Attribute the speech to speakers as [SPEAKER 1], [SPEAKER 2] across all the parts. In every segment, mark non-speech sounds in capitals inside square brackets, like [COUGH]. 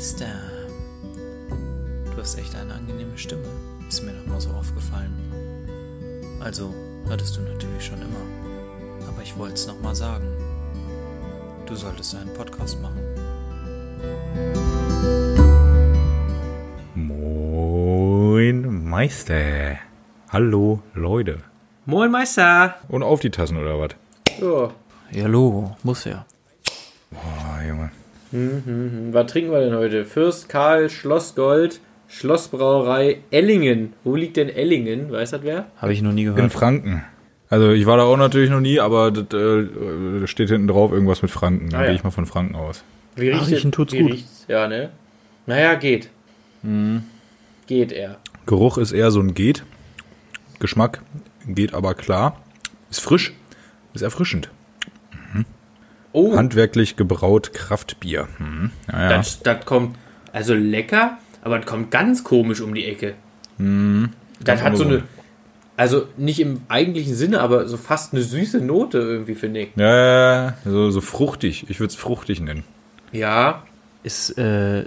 [SPEAKER 1] Meister. Du hast echt eine angenehme Stimme. Ist mir noch mal so aufgefallen. Also, hattest du natürlich schon immer. Aber ich wollte es noch mal sagen. Du solltest einen Podcast machen.
[SPEAKER 2] Moin Meister. Hallo Leute.
[SPEAKER 3] Moin Meister.
[SPEAKER 2] Und auf die Tassen oder was?
[SPEAKER 3] Ja.
[SPEAKER 1] Ja, Logo. Muss ja.
[SPEAKER 2] Junge.
[SPEAKER 3] Mhm. Was trinken wir denn heute? Fürst Karl Schlossgold, Schlossbrauerei Ellingen. Wo liegt denn Ellingen? Weiß das wer?
[SPEAKER 1] Habe ich noch nie
[SPEAKER 2] In
[SPEAKER 1] gehört.
[SPEAKER 2] Franken. Also ich war da auch natürlich noch nie, aber das äh, steht hinten drauf irgendwas mit Franken. Dann
[SPEAKER 3] Ah, ja.
[SPEAKER 2] gehe ich mal von Franken aus.
[SPEAKER 3] Wie
[SPEAKER 1] Ach,
[SPEAKER 3] riecht
[SPEAKER 1] riechen
[SPEAKER 3] es?
[SPEAKER 1] tut's
[SPEAKER 3] Wie
[SPEAKER 1] gut.
[SPEAKER 3] riecht's? Ja, ne? Naja, geht. Geht er.
[SPEAKER 2] Geruch ist eher so ein geht. Geschmack geht aber klar. Ist frisch. Ist erfrischend.
[SPEAKER 3] Oh,
[SPEAKER 2] Handwerklich gebraut Kraftbier. Mhm. Ja, ja.
[SPEAKER 3] das, das kommt also lecker, aber das kommt ganz komisch um die Ecke. das hat so eine, also nicht im eigentlichen Sinne, aber so fast eine süße Note irgendwie, finde ich.
[SPEAKER 2] Ja, ja, ja. so, so fruchtig. Ich würde es fruchtig nennen.
[SPEAKER 3] Ja,
[SPEAKER 1] Ist äh,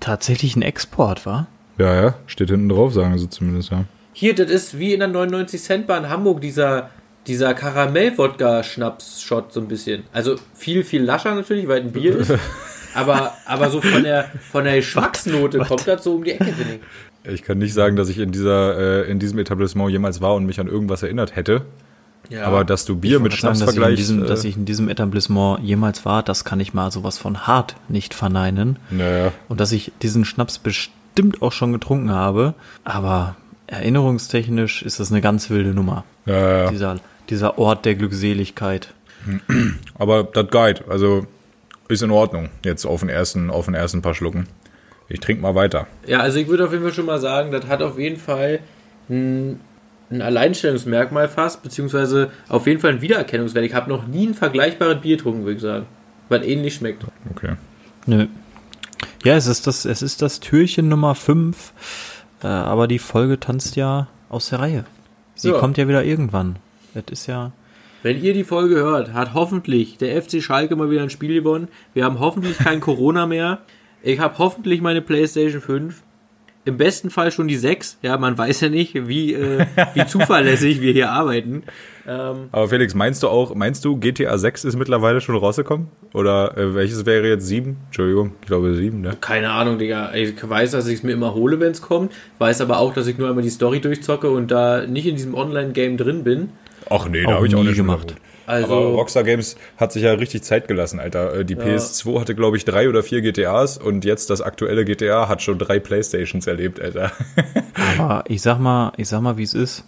[SPEAKER 1] tatsächlich ein Export, war?
[SPEAKER 2] Ja, ja. Steht hinten drauf, sagen sie zumindest, ja.
[SPEAKER 3] Hier, das ist wie in der 99 Cent Bar in Hamburg, dieser, dieser Karamell-Wodka-Schnaps-Shot so ein bisschen. Also viel, viel lascher natürlich, weil ein Bier ist. [LAUGHS] aber, aber so von der, von der Geschmacksnote kommt das so um die Ecke, finde ich.
[SPEAKER 2] Ich kann nicht sagen, dass ich in, dieser, äh, in diesem Etablissement jemals war und mich an irgendwas erinnert hätte.
[SPEAKER 3] Ja.
[SPEAKER 2] Aber dass du Bier mit Schnaps
[SPEAKER 1] sagen, dass, ich in
[SPEAKER 2] vergleichst.
[SPEAKER 1] diesem,
[SPEAKER 2] äh,
[SPEAKER 1] dass ich in diesem Etablissement jemals war, das kann ich mal sowas von hart nicht verneinen.
[SPEAKER 2] naja.
[SPEAKER 1] Und dass ich diesen Schnaps bestimmt auch schon getrunken habe. Aber erinnerungstechnisch ist das eine ganz wilde Nummer.
[SPEAKER 2] Ja, ja.
[SPEAKER 1] Dieser, dieser Ort der Glückseligkeit. [CLEARS THROAT]
[SPEAKER 2] Aber das Guide, also ist in Ordnung. Jetzt auf den ersten, auf den ersten paar Schlucken. Ich trinke mal weiter.
[SPEAKER 3] Ja, also ich würde auf jeden Fall schon mal sagen, das hat auf jeden Fall ein, ein Alleinstellungsmerkmal fast, beziehungsweise auf jeden Fall ein Wiedererkennungswert. Ich habe noch nie ein vergleichbares Bier getrunken, würde ich sagen. Was ähnlich schmeckt.
[SPEAKER 2] Okay.
[SPEAKER 1] Nö. Ja, es ist das, es ist das Türchen Nummer 5. Äh, aber die Folge tanzt ja aus der Reihe. Sie
[SPEAKER 3] Ja.
[SPEAKER 1] kommt ja wieder irgendwann. Das ist ja.
[SPEAKER 3] Wenn ihr die Folge hört, hat hoffentlich der FC Schalke mal wieder ein Spiel gewonnen. Wir haben hoffentlich kein Corona mehr. Ich habe hoffentlich meine PlayStation 5. Im besten Fall schon die 6. Ja, man weiß ja nicht, wie, äh, wie [LAUGHS] zuverlässig wir hier arbeiten. Ähm,
[SPEAKER 2] Aber Felix, meinst du auch, meinst du, GTA 6 ist mittlerweile schon rausgekommen? Oder äh, welches wäre jetzt 7? Entschuldigung, ich glaube 7, ne?
[SPEAKER 3] keine Ahnung, Digga. Ich weiß, dass ich es mir immer hole, wenn es kommt. Weiß aber auch, dass ich nur einmal die Story durchzocke und da nicht in diesem Online-Game drin bin.
[SPEAKER 2] Ach nee, da habe ich auch
[SPEAKER 1] nie
[SPEAKER 2] nicht
[SPEAKER 1] gemacht.
[SPEAKER 2] gemacht.
[SPEAKER 3] Also,
[SPEAKER 2] Aber Rockstar Games hat sich ja richtig Zeit gelassen, Alter. Äh, Die PS2 hatte, glaube ich, drei oder vier GTAs und jetzt das aktuelle GTA hat schon drei Playstations erlebt, Alter. [LAUGHS]
[SPEAKER 1] Aber ich sag mal, ich sag mal, wie es ist.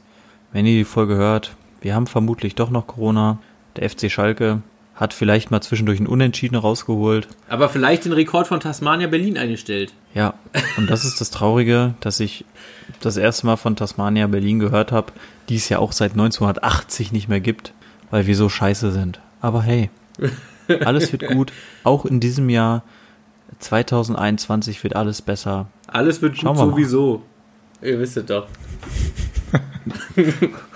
[SPEAKER 1] Wenn ihr die Folge hört, wir haben vermutlich doch noch Corona. Der FC Schalke hat vielleicht mal zwischendurch einen Unentschieden rausgeholt.
[SPEAKER 3] aber vielleicht den Rekord von Tasmania Berlin eingestellt.
[SPEAKER 1] Ja, und das ist das Traurige, dass ich das erste Mal von Tasmania Berlin gehört habe, die es ja auch seit 1980 nicht mehr gibt, weil wir so scheiße sind. Aber hey, [LAUGHS] alles wird gut. Auch in diesem Jahr 2021 wird alles besser.
[SPEAKER 3] Alles wird
[SPEAKER 1] Schauen
[SPEAKER 3] gut
[SPEAKER 1] wir
[SPEAKER 3] sowieso. Ihr wisst es doch. [LAUGHS]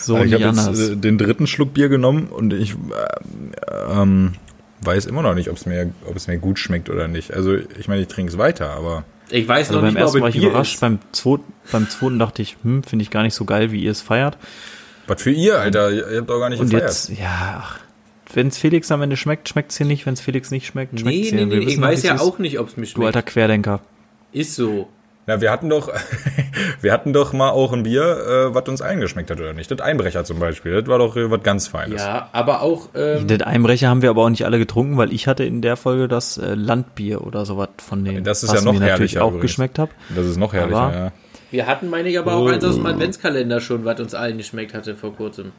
[SPEAKER 1] So
[SPEAKER 2] Also ich habe jetzt äh, den dritten Schluck Bier genommen und ich äh, ähm, weiß immer noch nicht, ob es mir, ob es mir gut schmeckt oder nicht. Also ich meine, ich trinke es weiter, aber
[SPEAKER 3] Ich weiß
[SPEAKER 1] Also
[SPEAKER 3] noch
[SPEAKER 1] beim
[SPEAKER 3] nicht mal, ob
[SPEAKER 1] ersten war
[SPEAKER 3] es
[SPEAKER 1] ich
[SPEAKER 3] Bier
[SPEAKER 1] überrascht,
[SPEAKER 3] ist.
[SPEAKER 1] beim zweiten, beim zweiten dachte ich, hm, finde ich gar nicht so geil, wie ihr es feiert.
[SPEAKER 2] was für ihr, Alter? Ihr habt doch gar nicht
[SPEAKER 1] Und
[SPEAKER 2] gefeiert.
[SPEAKER 1] jetzt, ja, wenn es Felix am Ende schmeckt, schmeckt es hier nicht. Wenn es Felix nicht schmeckt, schmeckt
[SPEAKER 3] Nee,
[SPEAKER 1] es
[SPEAKER 3] nee,
[SPEAKER 1] hier.
[SPEAKER 3] nee,
[SPEAKER 1] Wir
[SPEAKER 3] ich weiß ja auch nicht, ob es mir
[SPEAKER 1] Du
[SPEAKER 3] schmeckt.
[SPEAKER 1] alter Querdenker.
[SPEAKER 3] Ist so.
[SPEAKER 2] Na, wir hatten doch, [LAUGHS] [LAUGHS] wir hatten doch mal auch ein Bier, äh, was uns eingeschmeckt hat oder nicht. Das Einbrecher zum Beispiel, das war doch äh, was ganz Feines.
[SPEAKER 3] Ja, aber auch, ähm,
[SPEAKER 1] Den Einbrecher haben wir aber auch nicht alle getrunken, weil ich hatte in der Folge das äh, Landbier oder sowas von denen.
[SPEAKER 2] Das ist
[SPEAKER 1] was
[SPEAKER 2] ja noch
[SPEAKER 1] mir natürlich
[SPEAKER 2] herrlicher
[SPEAKER 1] auch
[SPEAKER 2] übrigens.
[SPEAKER 1] geschmeckt hat.
[SPEAKER 2] Das ist noch herrlicher,
[SPEAKER 1] Aber-
[SPEAKER 2] ja.
[SPEAKER 3] wir hatten, meine ich, aber auch eins aus dem Adventskalender schon, was uns allen geschmeckt hatte vor kurzem.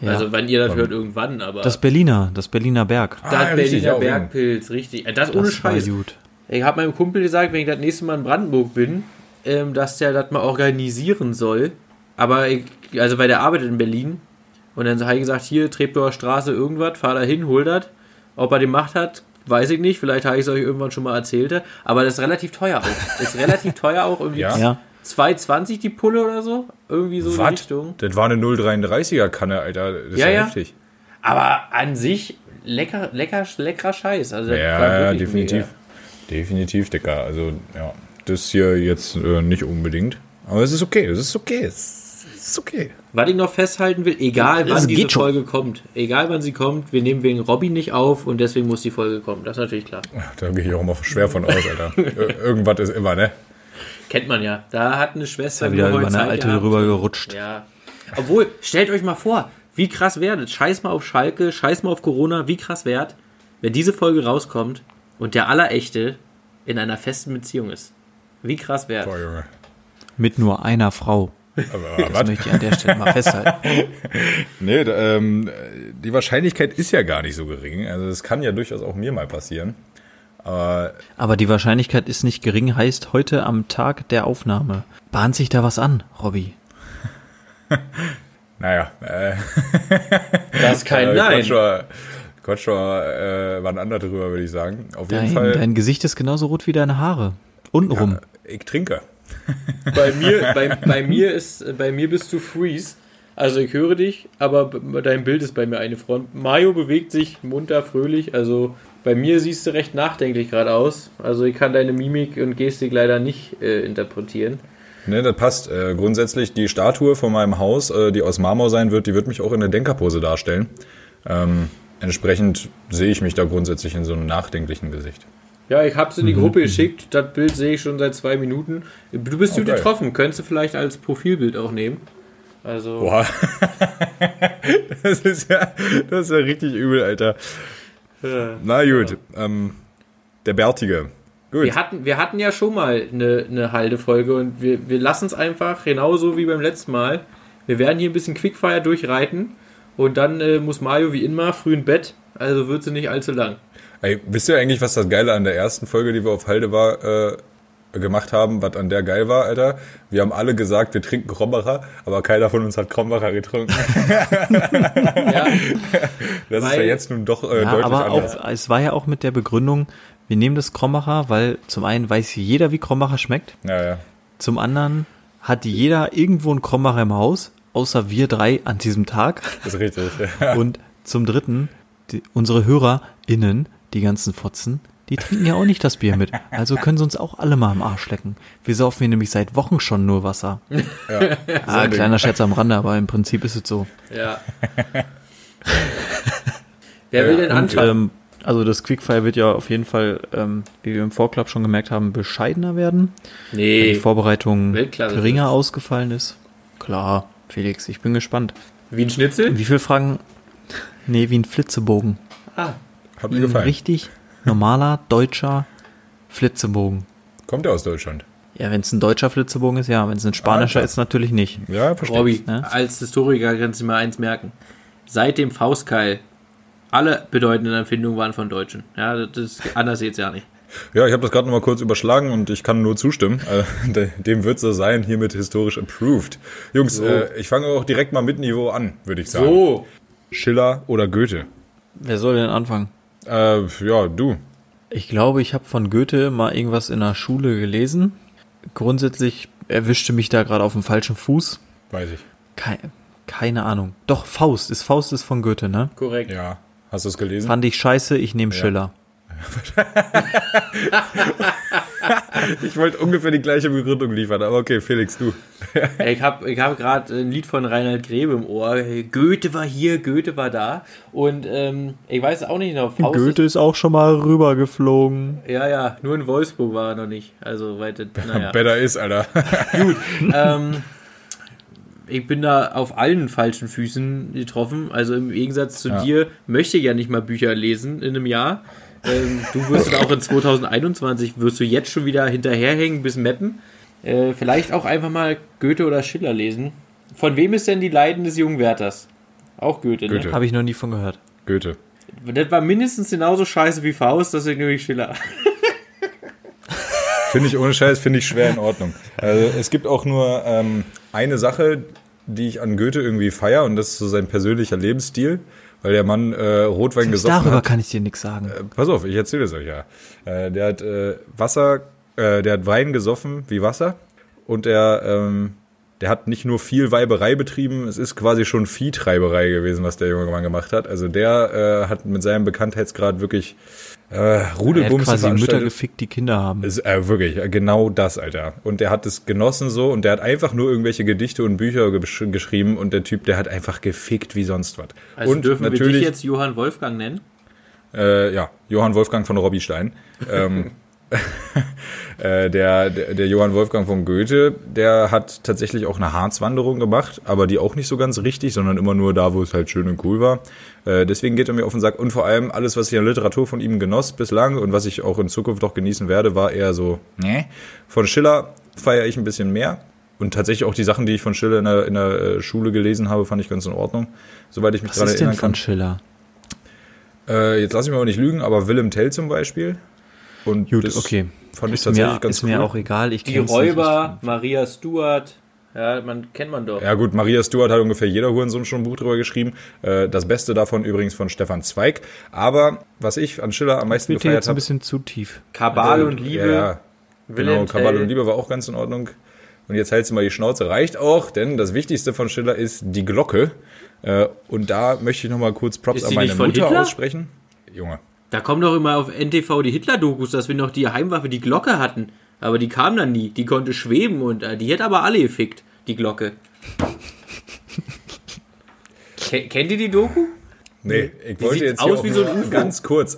[SPEAKER 1] Ja.
[SPEAKER 3] Also, wenn ihr das hört, irgendwann, aber.
[SPEAKER 1] das Berliner, das Berliner Berg.
[SPEAKER 3] das
[SPEAKER 2] Ah,
[SPEAKER 3] Berliner Bergpilz, richtig. Äh, Das ohne
[SPEAKER 1] Das war
[SPEAKER 3] Scheiß.
[SPEAKER 1] gut.
[SPEAKER 3] Ich habe meinem Kumpel gesagt, wenn ich das nächste Mal in Brandenburg bin, ähm, dass der das mal organisieren soll. Aber ich, also weil der arbeitet in Berlin. Und dann habe ich gesagt, hier, Treptower Straße, irgendwas, fahr da hin, hol das. Ob er den macht hat, weiß ich nicht. Vielleicht habe ich es euch irgendwann schon mal erzählt. Aber das ist relativ teuer auch. ist relativ teuer auch. Irgendwie
[SPEAKER 2] Ja?
[SPEAKER 1] Ja.
[SPEAKER 3] 2,20 die Pulle oder so. Irgendwie so in die? Richtung.
[SPEAKER 2] Das war eine 0,33er Kanne, Alter. Das ist
[SPEAKER 3] Ja,
[SPEAKER 2] ja,
[SPEAKER 3] ja.
[SPEAKER 2] heftig.
[SPEAKER 3] Aber an sich lecker, lecker, leckerer Scheiß. Also
[SPEAKER 2] Ja, ja, definitiv.
[SPEAKER 3] mega.
[SPEAKER 2] Definitiv, Dicker. Also, ja, das hier jetzt äh, nicht unbedingt. Aber es ist okay, es ist okay, es ist okay.
[SPEAKER 3] Was ich noch festhalten will, egal
[SPEAKER 1] Es
[SPEAKER 3] wann diese
[SPEAKER 1] schon.
[SPEAKER 3] Folge kommt, egal wann sie kommt, wir nehmen wegen Robby nicht auf und deswegen muss die Folge kommen. Das ist natürlich klar.
[SPEAKER 2] Da gehe ich auch immer schwer von aus, Alter. [LAUGHS] Ir- Irgendwas ist immer, ne?
[SPEAKER 3] Kennt man ja. Da hat eine Schwester
[SPEAKER 1] wieder über eine
[SPEAKER 3] Zeit
[SPEAKER 1] alte
[SPEAKER 3] gehabt.
[SPEAKER 1] rüber gerutscht.
[SPEAKER 3] Ja. Obwohl, stellt euch mal vor, wie krass wäre das. Scheiß mal auf Schalke, scheiß mal auf Corona, wie krass wäre wenn diese Folge rauskommt und der Allerechte in einer festen Beziehung ist. Wie krass wäre
[SPEAKER 2] Boah, Junge.
[SPEAKER 1] Mit nur einer Frau.
[SPEAKER 2] Aber, aber
[SPEAKER 1] Das
[SPEAKER 2] was?
[SPEAKER 1] möchte ich an der Stelle mal festhalten. [LAUGHS]
[SPEAKER 2] Nee, ähm, die Wahrscheinlichkeit ist ja gar nicht so gering. Also, es kann ja durchaus auch mir mal passieren. Aber
[SPEAKER 1] Aber die Wahrscheinlichkeit ist nicht gering, heißt heute am Tag der Aufnahme. Bahnt sich da was an, Robby? [LAUGHS]
[SPEAKER 2] naja, äh, [LAUGHS]
[SPEAKER 3] Das ist kein Nein.
[SPEAKER 2] Quatsch war, äh, war ein anderer drüber, würde ich sagen. Auf jeden
[SPEAKER 1] Dein,
[SPEAKER 2] Fall.
[SPEAKER 1] dein Gesicht ist genauso rot wie deine Haare. Untenrum.
[SPEAKER 2] Ich trinke. [LAUGHS]
[SPEAKER 3] Bei mir, bei, bei mir ist, bei mir bist du Freeze. Also ich höre dich, aber dein Bild ist bei mir eine Front. Mario bewegt sich munter, fröhlich. Also bei mir siehst du recht nachdenklich gerade aus. Also ich kann deine Mimik und Gestik leider nicht äh, interpretieren.
[SPEAKER 2] Ne, das passt. Äh, grundsätzlich die Statue von meinem Haus, äh, die aus Marmor sein wird, die wird mich auch in der Denkerpose darstellen. Ähm, entsprechend sehe ich mich da grundsätzlich in so einem nachdenklichen Gesicht.
[SPEAKER 3] Ja, ich hab's in die Gruppe geschickt. Das Bild sehe ich schon seit zwei Minuten. Du bist gut
[SPEAKER 2] Okay.
[SPEAKER 3] getroffen. Könntest du vielleicht als Profilbild auch nehmen. Also.
[SPEAKER 2] Boah. [LAUGHS] das ist ja, das ist ja richtig übel, Alter.
[SPEAKER 3] äh,
[SPEAKER 2] Na gut, ähm, der Bärtige. Gut.
[SPEAKER 3] Wir hatten, wir hatten ja schon mal eine, eine Haltefolge und wir, wir lassen es einfach genauso wie beim letzten Mal. Wir werden hier ein bisschen Quickfire durchreiten und dann äh, muss Mario wie immer früh in Bett, also wird sie nicht allzu lang.
[SPEAKER 2] Ey, wisst ihr eigentlich, was das Geile an der ersten Folge, die wir auf Halde war, äh, gemacht haben, was an der geil war, Alter? Wir haben alle gesagt, wir trinken Krombacher, aber keiner von uns hat Krombacher getrunken. [LAUGHS]
[SPEAKER 3] Ja,
[SPEAKER 2] Das ist
[SPEAKER 3] Weil-
[SPEAKER 2] ja jetzt nun doch äh,
[SPEAKER 1] Ja,
[SPEAKER 2] deutlich
[SPEAKER 1] aber
[SPEAKER 2] anders.
[SPEAKER 1] auch, es war ja auch mit der Begründung, wir nehmen das Krombacher, weil zum einen weiß jeder, wie Krombacher schmeckt.
[SPEAKER 2] Ja, ja.
[SPEAKER 1] Zum anderen hat jeder irgendwo einen Krombacher im Haus, außer wir drei an diesem Tag.
[SPEAKER 2] Das ist richtig.
[SPEAKER 1] Und zum dritten, die, unsere HörerInnen, die ganzen Fotzen, die trinken ja auch nicht das Bier mit. Also können sie uns auch alle mal am Arsch lecken. Wir saufen hier nämlich seit Wochen schon nur Wasser.
[SPEAKER 2] ja.
[SPEAKER 1] Ah, kleiner Scherz am Rande, aber im Prinzip ist es so.
[SPEAKER 3] ja. [LAUGHS] Wer will denn
[SPEAKER 1] Und,
[SPEAKER 3] anfangen?
[SPEAKER 1] ähm, also das Quickfire wird ja auf jeden Fall, ähm, wie wir im Vorclub schon gemerkt haben, bescheidener werden. weil Die
[SPEAKER 3] nee,
[SPEAKER 1] Vorbereitung
[SPEAKER 3] Weltklasse
[SPEAKER 1] geringer
[SPEAKER 3] ist.
[SPEAKER 1] ausgefallen ist. Klar, Felix, ich bin gespannt.
[SPEAKER 3] wie ein Schnitzel?
[SPEAKER 1] Wie viele Fragen? Nee, wie ein Flitzebogen.
[SPEAKER 3] Ah,
[SPEAKER 2] Hat mir
[SPEAKER 1] Ein
[SPEAKER 2] gefallen.
[SPEAKER 1] richtig normaler deutscher Flitzebogen.
[SPEAKER 2] Kommt er aus Deutschland?
[SPEAKER 1] Ja, wenn es ein deutscher Flitzebogen ist, ja. Wenn es ein spanischer
[SPEAKER 2] klar.
[SPEAKER 1] ist, natürlich nicht.
[SPEAKER 2] Ja, verstehe.
[SPEAKER 3] Robby,
[SPEAKER 1] ne?
[SPEAKER 3] als Historiker kannst du mal eins merken. Seit dem Faustkeil, alle bedeutenden Erfindungen waren von Deutschen. Ja, das anders jetzt ja nicht.
[SPEAKER 2] Ja, ich habe das gerade noch mal kurz überschlagen und ich kann nur zustimmen. Äh, de- dem wird so sein, hiermit historisch approved. Jungs,
[SPEAKER 3] So.
[SPEAKER 2] äh, ich fange auch direkt mal mit Niveau an, würde ich sagen.
[SPEAKER 3] So,
[SPEAKER 2] Schiller oder Goethe?
[SPEAKER 1] Wer soll denn anfangen?
[SPEAKER 2] Äh, ja, du.
[SPEAKER 1] Ich glaube, ich habe von Goethe mal irgendwas in der Schule gelesen. Grundsätzlich erwischte mich da gerade auf dem falschen Fuß.
[SPEAKER 2] Weiß ich.
[SPEAKER 1] Kei keine Ahnung. Doch, Faust. Ist Faust ist von Goethe, ne?
[SPEAKER 3] korrekt.
[SPEAKER 2] Ja. Hast du es gelesen?
[SPEAKER 1] Fand ich scheiße, ich nehme Schiller. [LAUGHS]
[SPEAKER 2] Ich wollte ungefähr die gleiche Begründung liefern, aber okay, Felix, du.
[SPEAKER 3] Ich habe ich hab gerade ein Lied von Reinhard Grebe im Ohr. Goethe war hier, Goethe war da. Und ähm, ich weiß auch nicht genau. Faust
[SPEAKER 1] Goethe ist auch schon mal rübergeflogen.
[SPEAKER 3] Ja, ja, nur in Wolfsburg war er noch nicht. Also weit, naja.
[SPEAKER 2] Better ist, Alter. [LAUGHS]
[SPEAKER 3] ähm, ich bin da auf allen falschen Füßen getroffen. Also im Gegensatz zu
[SPEAKER 2] Ja.
[SPEAKER 3] dir möchte ich ja nicht mal Bücher lesen in einem Jahr. Ähm, du wirst auch in 2021 wirst du jetzt schon wieder hinterherhängen bis Meppen. Äh, vielleicht auch einfach mal Goethe oder Schiller lesen. Von wem ist denn die Leiden des jungen Werthers? Auch Goethe,
[SPEAKER 2] Goethe.
[SPEAKER 3] ne?
[SPEAKER 1] Habe ich noch nie von gehört.
[SPEAKER 2] Goethe.
[SPEAKER 3] Das war mindestens genauso scheiße wie Faust, deswegen nehme ich Schiller. [LAUGHS]
[SPEAKER 2] Finde ich ohne Scheiß, finde ich schwer in Ordnung. Also, es gibt auch nur ähm, eine Sache, die ich an Goethe irgendwie feier und das ist so sein persönlicher Lebensstil, weil der Mann äh, Rotwein
[SPEAKER 1] Selbst
[SPEAKER 2] gesoffen
[SPEAKER 1] darüber
[SPEAKER 2] hat.
[SPEAKER 1] kann ich dir nichts sagen.
[SPEAKER 2] Äh, pass auf, ich erzähle es euch ja. Äh, der hat äh, Wasser, äh, der hat Wein gesoffen wie Wasser und er ähm, der hat nicht nur viel Weiberei betrieben, es ist quasi schon Viehtreiberei gewesen, was der junge Mann gemacht hat. Also der äh, hat mit seinem Bekanntheitsgrad wirklich äh,
[SPEAKER 1] Er hat
[SPEAKER 2] Rudelbums
[SPEAKER 1] quasi Mütter gefickt, die Kinder haben.
[SPEAKER 2] Ist, äh, wirklich, äh, genau das, Alter. Und der hat es genossen so und der hat einfach nur irgendwelche Gedichte und Bücher gesch geschrieben und der Typ, der hat einfach gefickt wie sonst was.
[SPEAKER 3] Also
[SPEAKER 2] und
[SPEAKER 3] dürfen wir
[SPEAKER 2] natürlich,
[SPEAKER 3] dich jetzt Johann Wolfgang nennen?
[SPEAKER 2] äh, ja, Johann Wolfgang von Robbie Stein. ähm, äh, [LAUGHS] der, [LAUGHS] der, der Johann Wolfgang von Goethe, der hat tatsächlich auch eine Harzwanderung gemacht, aber die auch nicht so ganz richtig, sondern immer nur da, wo es halt schön und cool war. Äh, deswegen geht er mir auf den Sack. Und vor allem alles, was ich an Literatur von ihm genoss bislang und was ich auch in Zukunft noch genießen werde, war eher so, ne? Von Schiller feiere ich ein bisschen mehr. Und tatsächlich auch die Sachen, die ich von Schiller in der, in der äh, Schule gelesen habe, fand ich ganz in Ordnung. Soweit ich mich
[SPEAKER 1] Was
[SPEAKER 2] daran
[SPEAKER 1] ist denn
[SPEAKER 2] erinnern kann.
[SPEAKER 1] von Schiller?
[SPEAKER 2] Äh, jetzt lass ich mich aber nicht lügen, aber Willem Tell zum Beispiel. Und
[SPEAKER 1] Gut,
[SPEAKER 2] das
[SPEAKER 1] okay.
[SPEAKER 2] fand ich
[SPEAKER 1] Ist
[SPEAKER 2] tatsächlich
[SPEAKER 1] mir,
[SPEAKER 2] ganz
[SPEAKER 1] ist
[SPEAKER 2] cool.
[SPEAKER 1] mir auch egal. Ich
[SPEAKER 3] Die Räuber, Maria Stuart, ja, man kennt man doch.
[SPEAKER 2] Ja gut, Maria Stuart hat ungefähr jeder Hurensohn schon ein Buch drüber geschrieben. Äh, das Beste davon übrigens von Stefan Zweig. Aber was ich an Schiller am meisten gefeiert
[SPEAKER 1] jetzt ein
[SPEAKER 2] habe...
[SPEAKER 1] bisschen zu tief.
[SPEAKER 3] Kabal und Liebe.
[SPEAKER 2] Ja, Genau, Kabal und Liebe war auch ganz in Ordnung. Und jetzt hältst du mal die Schnauze. Reicht auch, denn das Wichtigste von Schiller ist die Glocke. Äh, und da möchte ich nochmal kurz Props
[SPEAKER 3] Ist
[SPEAKER 2] an meine Mutter
[SPEAKER 3] Hitler?
[SPEAKER 2] aussprechen. Junge.
[SPEAKER 3] Da kommen doch immer auf NTV die Hitler-Dokus, dass wir noch die Heimwaffe, die Glocke hatten. Aber die kam dann nie. Die konnte schweben und äh, die hätte aber alle gefickt, die Glocke. [LAUGHS] Ke kennt ihr die Doku?
[SPEAKER 2] Nee, ich wollte
[SPEAKER 3] sieht's
[SPEAKER 2] jetzt hier
[SPEAKER 3] aus
[SPEAKER 2] auch
[SPEAKER 3] wie so ein UFO.
[SPEAKER 2] ganz kurz.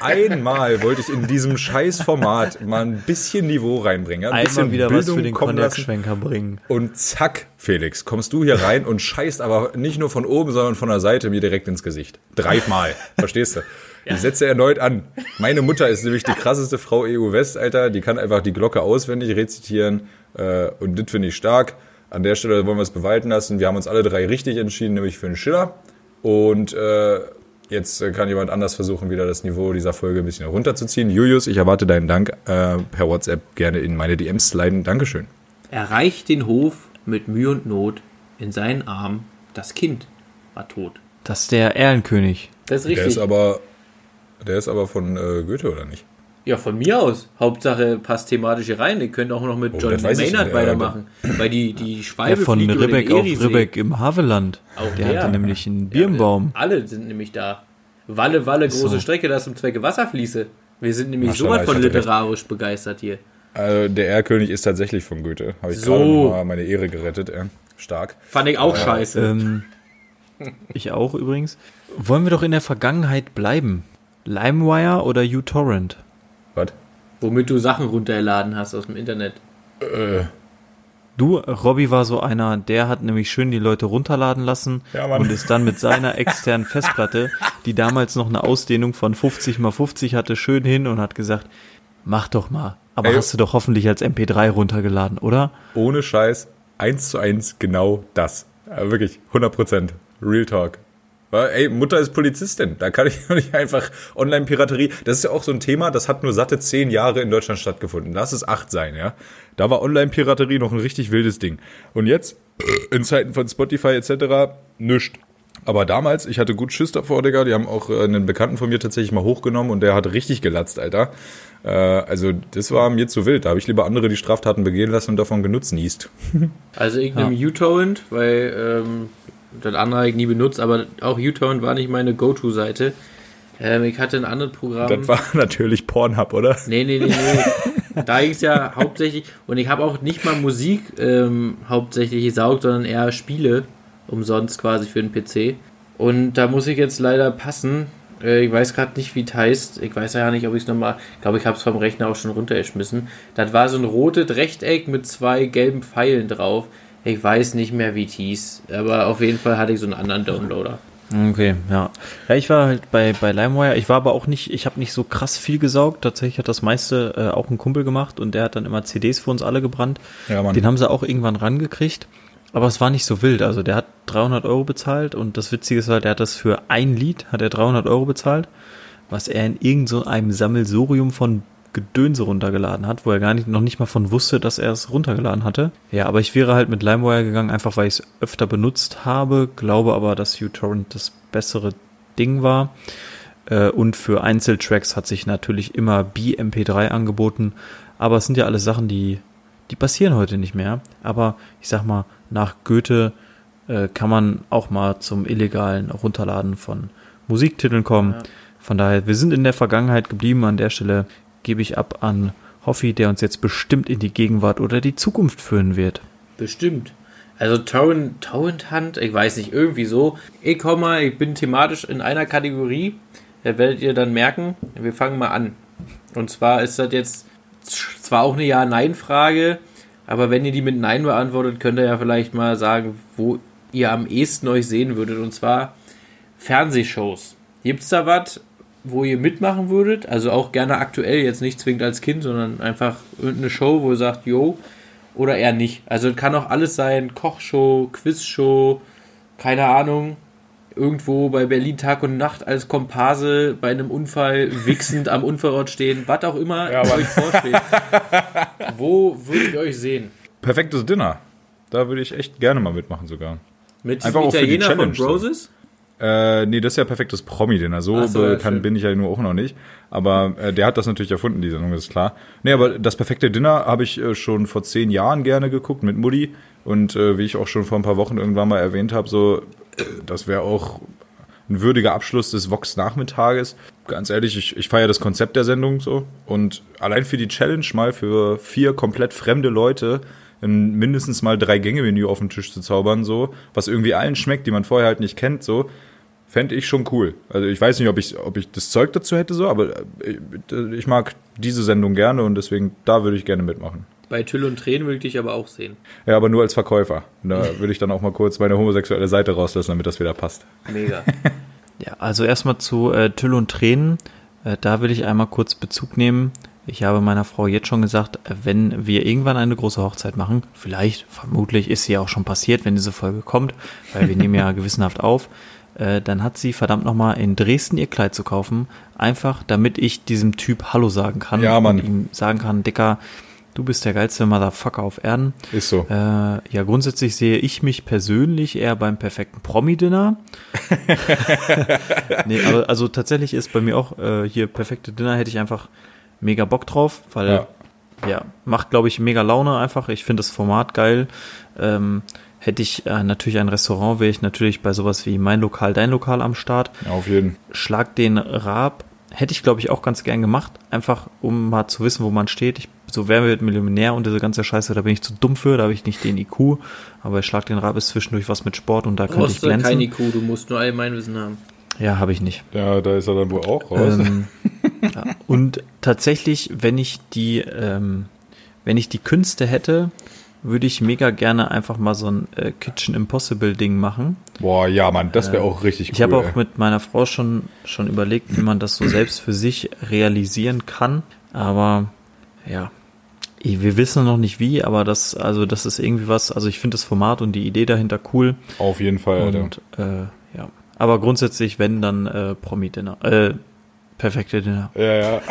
[SPEAKER 2] Einmal wollte ich in diesem Scheißformat mal ein bisschen Niveau reinbringen. Ein
[SPEAKER 1] Einmal
[SPEAKER 2] bisschen
[SPEAKER 1] wieder was für den. Cognac-Schwenker bringen.
[SPEAKER 2] Und zack, Felix, kommst du hier rein und scheißt aber nicht nur von oben, sondern von der Seite mir direkt ins Gesicht. Dreimal. Verstehst du? Ich setze erneut an. Meine Mutter ist nämlich die krasseste Frau EU-West, Alter. Die kann einfach die Glocke auswendig rezitieren. Äh, und das finde ich stark. An der Stelle wollen wir es bewalten lassen. Wir haben uns alle drei richtig entschieden, nämlich für einen Schiller. Und äh, jetzt kann jemand anders versuchen, wieder das Niveau dieser Folge ein bisschen herunterzuziehen. Julius, ich erwarte deinen Dank äh, per WhatsApp gerne in meine DMs sliden. Dankeschön.
[SPEAKER 3] Erreicht den Hof mit Mühe und Not. In seinen Armen das Kind war tot.
[SPEAKER 1] Das ist der Erlenkönig.
[SPEAKER 3] Das ist
[SPEAKER 2] Der
[SPEAKER 3] richtig.
[SPEAKER 2] ist aber, der ist aber von äh, Goethe, oder nicht?
[SPEAKER 3] Ja, von mir aus. Hauptsache passt thematisch hier rein. Ihr könnt auch noch mit
[SPEAKER 2] Oh,
[SPEAKER 3] John
[SPEAKER 2] ich
[SPEAKER 3] Maynard
[SPEAKER 2] nicht.
[SPEAKER 3] weitermachen. Weil die, die Schwalbe
[SPEAKER 1] Der von Ribbeck auf. Ribbeck im Havelland.
[SPEAKER 3] Auch
[SPEAKER 1] der
[SPEAKER 3] der.
[SPEAKER 1] hatte nämlich einen Birnbaum.
[SPEAKER 3] Alle sind nämlich da. Walle, Walle, große
[SPEAKER 1] so.
[SPEAKER 3] Strecke, das zum Zwecke Wasser fließe. Wir sind nämlich so weit von
[SPEAKER 2] hatte recht.
[SPEAKER 3] literarisch begeistert hier.
[SPEAKER 2] Also der Erlkönig ist tatsächlich von Goethe. Habe ich
[SPEAKER 3] So.
[SPEAKER 2] gerade noch mal meine Ehre gerettet. Äh. Stark.
[SPEAKER 3] Fand ich auch scheiße.
[SPEAKER 1] Ähm, ich auch übrigens. Wollen wir doch in der Vergangenheit bleiben? LimeWire oder uTorrent?
[SPEAKER 2] Was?
[SPEAKER 3] Womit du Sachen runtergeladen hast aus dem Internet.
[SPEAKER 2] Äh,
[SPEAKER 1] Du, Robby war so einer, der hat nämlich schön die Leute runterladen lassen
[SPEAKER 2] Ja,
[SPEAKER 1] und ist dann mit seiner externen Festplatte, die damals noch eine Ausdehnung von 50 mal 50 hatte, schön hin und hat gesagt, mach doch mal. Aber
[SPEAKER 2] Ey.
[SPEAKER 1] hast du doch hoffentlich als MP3 runtergeladen, oder?
[SPEAKER 2] ohne Scheiß, eins zu eins genau das. Äh, wirklich, 100 Prozent. Real Talk. Weil, ey, Mutter ist Polizistin. Da kann ich [LAUGHS] doch nicht einfach Online-Piraterie. Das ist ja auch so ein Thema, das hat nur satte zehn Jahre in Deutschland stattgefunden. Lass es acht sein, ja. Da war Online-Piraterie noch ein richtig wildes Ding. Und jetzt, [CLEARS THROAT] in Zeiten von Spotify etc., nischt. Aber damals, ich hatte gut Schiss davor, Digga. Die haben auch äh, einen Bekannten von mir tatsächlich mal hochgenommen und der hat richtig gelatzt, Alter. Äh, also, das war mir zu wild. Da habe ich lieber andere die Straftaten begehen lassen und davon genutznießt. [LAUGHS]
[SPEAKER 3] Also ich nehme uTorrent, weil ähm, das andere habe ich nie benutzt, aber auch uTorrent war nicht meine Go-To-Seite. Ähm, ich hatte ein anderes Programm.
[SPEAKER 2] Das war [LAUGHS] natürlich Pornhub, oder?
[SPEAKER 3] Nee, nee, nee, nee. [LAUGHS] da ging es ja hauptsächlich, und ich habe auch nicht mal Musik ähm, hauptsächlich gesaugt, sondern eher Spiele, umsonst quasi für den PC. Und da muss ich jetzt leider passen. Äh, ich weiß gerade nicht, wie es heißt. Ich weiß ja nicht, ob ich es nochmal. Ich glaube, ich habe es vom Rechner auch schon runtergeschmissen. Das war so ein rotes Rechteck mit zwei gelben Pfeilen drauf. Ich weiß nicht mehr, wie es hieß. Aber auf jeden Fall hatte ich so einen anderen Downloader.
[SPEAKER 1] Okay, ja. Ja, ich war halt bei, bei LimeWire, ich war aber auch nicht, ich habe nicht so krass viel gesaugt. Tatsächlich hat das meiste äh, auch ein Kumpel gemacht und der hat dann immer CDs für uns alle gebrannt.
[SPEAKER 2] Ja, Mann.
[SPEAKER 1] Den haben sie auch irgendwann rangekriegt. Aber es war nicht so wild. Also der hat 300 Euro bezahlt und das Witzige ist halt, der hat das für ein Lied, hat er 300 Euro bezahlt, was er in irgendeinem so einem Sammelsurium von Gedönse runtergeladen hat, wo er gar nicht, noch nicht mal von wusste, dass er es runtergeladen hatte. Ja, aber ich wäre halt mit LimeWire gegangen, einfach weil ich es öfter benutzt habe, glaube aber, dass uTorrent das bessere Ding war. Äh, Und für Einzeltracks hat sich natürlich immer BMP3 angeboten. Aber es sind ja alles Sachen, die, die passieren heute nicht mehr. Aber ich sag mal, nach Goethe äh, kann man auch mal zum illegalen Runterladen von Musiktiteln kommen.
[SPEAKER 3] Ja.
[SPEAKER 1] Von daher, wir sind in der Vergangenheit geblieben. An der Stelle gebe ich ab an Hoffi, der uns jetzt bestimmt in die Gegenwart oder die Zukunft führen wird.
[SPEAKER 3] Bestimmt. Also Torrent, Torrent Hunt, ich weiß nicht, irgendwie so. Ich komme ich bin thematisch in einer Kategorie. Da werdet ihr dann merken, wir fangen mal an. Und zwar ist das jetzt zwar auch eine Ja-Nein-Frage, aber wenn ihr die mit Nein beantwortet, könnt ihr ja vielleicht mal sagen, wo ihr am ehesten euch sehen würdet. Und zwar Fernsehshows. Gibt's da was, wo ihr mitmachen würdet? Also auch gerne aktuell, jetzt nicht zwingend als Kind, sondern einfach irgendeine Show, wo ihr sagt, yo, oder eher nicht. Also kann auch alles sein, Kochshow, Quizshow, keine Ahnung, irgendwo bei Berlin Tag und Nacht als Komparse bei einem Unfall wichsend am Unfallort stehen, was auch immer
[SPEAKER 2] Ja,
[SPEAKER 3] euch vorstellt. [LAUGHS] wo würdet ihr euch sehen?
[SPEAKER 2] Perfektes Dinner. Da würde ich echt gerne mal mitmachen sogar.
[SPEAKER 3] Mit
[SPEAKER 2] Einfach
[SPEAKER 3] Italiener von
[SPEAKER 2] Challenge so. Äh, nee, das ist ja perfektes Promi-Dinner. So,
[SPEAKER 3] so, ja,
[SPEAKER 2] bekannt
[SPEAKER 3] schön.
[SPEAKER 2] bin ich ja nur auch noch nicht. Aber äh, der hat das natürlich erfunden, die Sendung, das ist klar. Nee, aber das perfekte Dinner habe ich äh, schon vor zehn Jahren gerne geguckt mit Mutti. Und äh, wie ich auch schon vor ein paar Wochen irgendwann mal erwähnt habe, so, äh, das wäre auch ein würdiger Abschluss des Vox-Nachmittages. Ganz ehrlich, ich, ich feiere das Konzept der Sendung so. Und allein für die Challenge mal für vier komplett fremde Leute ein mindestens mal drei Gänge-Menü auf den Tisch zu zaubern, so, was irgendwie allen schmeckt, die man vorher halt nicht kennt, so, fände ich schon cool. Also ich weiß nicht, ob ich, ob ich das Zeug dazu hätte, so, aber äh, ich mag diese Sendung gerne und deswegen, da würde ich gerne mitmachen.
[SPEAKER 3] Bei Tüll und Tränen würde ich dich aber auch sehen.
[SPEAKER 2] Ja, aber nur als Verkäufer. Und da würde ich dann auch mal kurz meine homosexuelle Seite rauslassen, damit das wieder passt.
[SPEAKER 3] Mega. [LAUGHS]
[SPEAKER 1] Ja, also erstmal zu äh, Tüll und Tränen. Äh, da will ich einmal kurz Bezug nehmen. Ich habe meiner Frau jetzt schon gesagt, wenn wir irgendwann eine große Hochzeit machen, vielleicht, vermutlich ist sie ja auch schon passiert, wenn diese Folge kommt, weil wir nehmen ja [LAUGHS] gewissenhaft auf, dann hat sie verdammt nochmal in Dresden ihr Kleid zu kaufen, einfach damit ich diesem Typ Hallo sagen kann
[SPEAKER 2] Ja, Mann.
[SPEAKER 1] und ihm sagen kann, Dicker, du bist der geilste Motherfucker auf Erden.
[SPEAKER 2] Ist so.
[SPEAKER 1] Äh, ja, grundsätzlich sehe ich mich persönlich eher beim perfekten Promi-Dinner. [LAUGHS] nee, aber also tatsächlich ist bei mir auch äh, hier perfekte Dinner hätte ich einfach mega Bock drauf, weil
[SPEAKER 2] Ja.
[SPEAKER 1] ja, macht glaube ich mega Laune einfach. Ich finde das Format geil. Ähm, hätte ich äh, natürlich ein Restaurant, wäre ich natürlich bei sowas wie mein Lokal, dein Lokal am Start.
[SPEAKER 2] Ja, auf jeden.
[SPEAKER 1] Schlag den Raab hätte ich glaube ich auch ganz gern gemacht, einfach um mal zu wissen, wo man steht. Ich, so wer wird Millionär und diese ganze Scheiße, da bin ich zu dumm für, da habe ich nicht den IQ, aber Schlag den Raab ist zwischendurch was mit Sport und da könnte ich
[SPEAKER 3] Brauchst du kein
[SPEAKER 1] glänzen.
[SPEAKER 3] IQ, du musst nur Allgemeinwissen haben.
[SPEAKER 1] Ja, habe ich nicht.
[SPEAKER 2] Ja, da ist er dann wohl auch raus.
[SPEAKER 1] Ähm, [LAUGHS] ja. Und tatsächlich, wenn ich die, ähm, wenn ich die Künste hätte, würde ich mega gerne einfach mal so ein äh, Kitchen Impossible Ding machen.
[SPEAKER 2] Boah, ja, Mann, das wäre auch richtig cool.
[SPEAKER 1] Ich habe auch mit meiner Frau schon, schon überlegt, wie man das so selbst für sich realisieren kann. Aber ja, wir wissen noch nicht wie, aber das, also das ist irgendwie was, also ich finde das Format und die Idee dahinter cool.
[SPEAKER 2] Auf jeden Fall, Alter.
[SPEAKER 1] Und äh, ja. Aber grundsätzlich, wenn dann äh, Promi-Dinner. Äh, perfekte Dinner.
[SPEAKER 2] Ja, ja.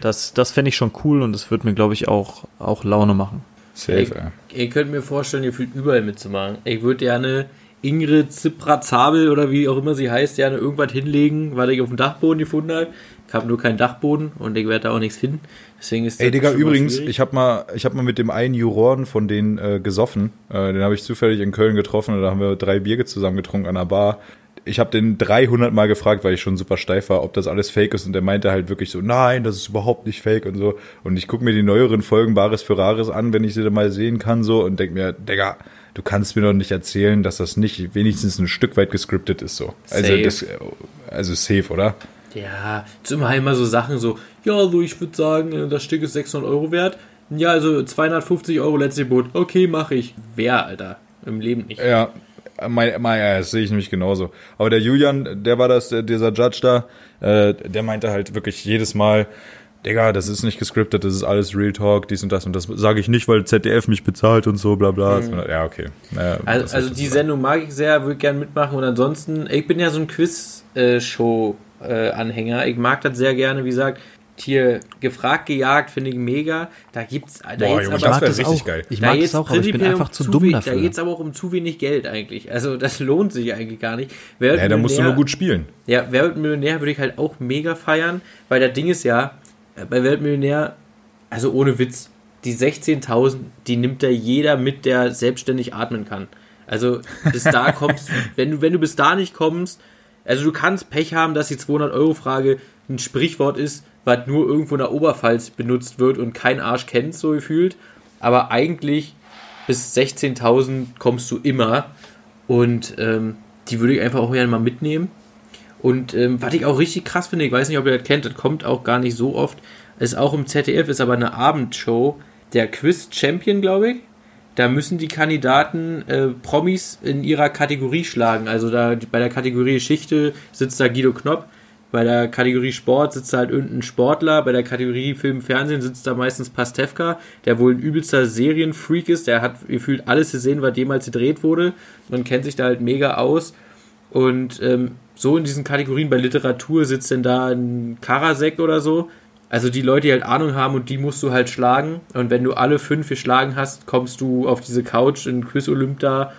[SPEAKER 1] Das, das fände ich schon cool und das wird mir, glaube ich, auch, auch Laune machen.
[SPEAKER 2] Safe,
[SPEAKER 3] Ich,
[SPEAKER 2] ey.
[SPEAKER 3] ihr könnt mir vorstellen, ihr fühlt überall mitzumachen. Ich würde gerne Ingrid Zipra-Zabel oder wie auch immer sie heißt, gerne irgendwas hinlegen, weil ich auf dem Dachboden gefunden habe. Ich habe nur keinen Dachboden und ich werde da auch nichts finden. Deswegen ist
[SPEAKER 2] Ey,
[SPEAKER 3] das
[SPEAKER 2] Digga, übrigens,
[SPEAKER 3] schwierig.
[SPEAKER 2] ich habe mal, ich hab mal mit dem einen Juroren von denen äh, gesoffen. Äh, den habe ich zufällig in Köln getroffen und da haben wir drei Bier zusammen getrunken an der Bar. Ich habe den 300 Mal gefragt, weil ich schon super steif war, ob das alles fake ist und der meinte halt wirklich so, nein, das ist überhaupt nicht fake und so. Und ich gucke mir die neueren Folgen Bares für Rares an, wenn ich sie dann mal sehen kann so und denk mir, Digga, du kannst mir doch nicht erzählen, dass das nicht wenigstens ein Stück weit gescriptet ist so. Also
[SPEAKER 3] Safe.
[SPEAKER 2] das, also safe, oder?
[SPEAKER 3] Ja, es sind immer immer so Sachen so, ja, also ich würde sagen, äh, das Stück ist 600 Euro wert. Ja, also 250 Euro letztes Boot. Okay, mache ich. Wer, Alter? Im Leben nicht.
[SPEAKER 2] Ja, mein, mein, ja, das sehe ich nämlich genauso. Aber der Julian, der war das, dieser Judge da, äh, der meinte halt wirklich jedes Mal, Digga, das ist nicht gescriptet, das ist alles Real Talk, dies und das und das sage ich nicht, weil ZDF mich bezahlt und so, bla bla. Ja, okay. Ja, das
[SPEAKER 3] Also, also die. Sendung mag ich sehr, würde gerne mitmachen und ansonsten, ich bin ja so ein Quiz-Show-Anhänger. ich mag das sehr gerne, wie gesagt, hier gefragt, gejagt, finde ich mega. Da gibt's, da
[SPEAKER 2] Boah, Junge,
[SPEAKER 3] aber,
[SPEAKER 2] das wär
[SPEAKER 1] das
[SPEAKER 2] richtig
[SPEAKER 1] auch.
[SPEAKER 2] geil.
[SPEAKER 1] Ich mag das auch, aber ich bin einfach zu dumm dafür.
[SPEAKER 3] Da geht's aber auch um zu wenig Geld eigentlich. Also das lohnt sich eigentlich gar nicht. Wer
[SPEAKER 2] Ja, da musst du nur gut spielen.
[SPEAKER 3] ja, Wer wird Millionär würde ich halt auch mega feiern, weil das Ding ist ja, äh, bei Weltmillionär, also ohne Witz, die 16.000, die nimmt da jeder mit, der selbstständig atmen kann. Also bis da [LAUGHS] kommst, wenn du, wenn du bis da nicht kommst, also du kannst Pech haben, dass die 200-Euro-Frage ein Sprichwort ist, was nur irgendwo in der Oberpfalz benutzt wird und kein Arsch kennt, so gefühlt. Aber eigentlich bis 16.000 kommst du immer und ähm, die würde ich einfach auch gerne mal mitnehmen. Und ähm, was ich auch richtig krass finde, ich weiß nicht, ob ihr das kennt, das kommt auch gar nicht so oft, ist auch im ZDF, ist aber eine Abendshow, der Quiz Champion, glaube ich. Da müssen die Kandidaten äh, Promis in ihrer Kategorie schlagen. Also da bei der Kategorie Geschichte sitzt da Guido Knopp, bei der Kategorie Sport sitzt halt irgendein Sportler, bei der Kategorie Film, Fernsehen sitzt da meistens Pastewka, der wohl ein übelster Serienfreak ist, der hat gefühlt alles gesehen, was jemals gedreht wurde und kennt sich da halt mega aus. Und ähm, so in diesen Kategorien bei Literatur sitzt denn da ein Karasek oder so. Also die Leute, die halt Ahnung haben und die musst du halt schlagen. Und wenn du alle fünf geschlagen hast, kommst du auf diese Couch in Quiz Olymp da.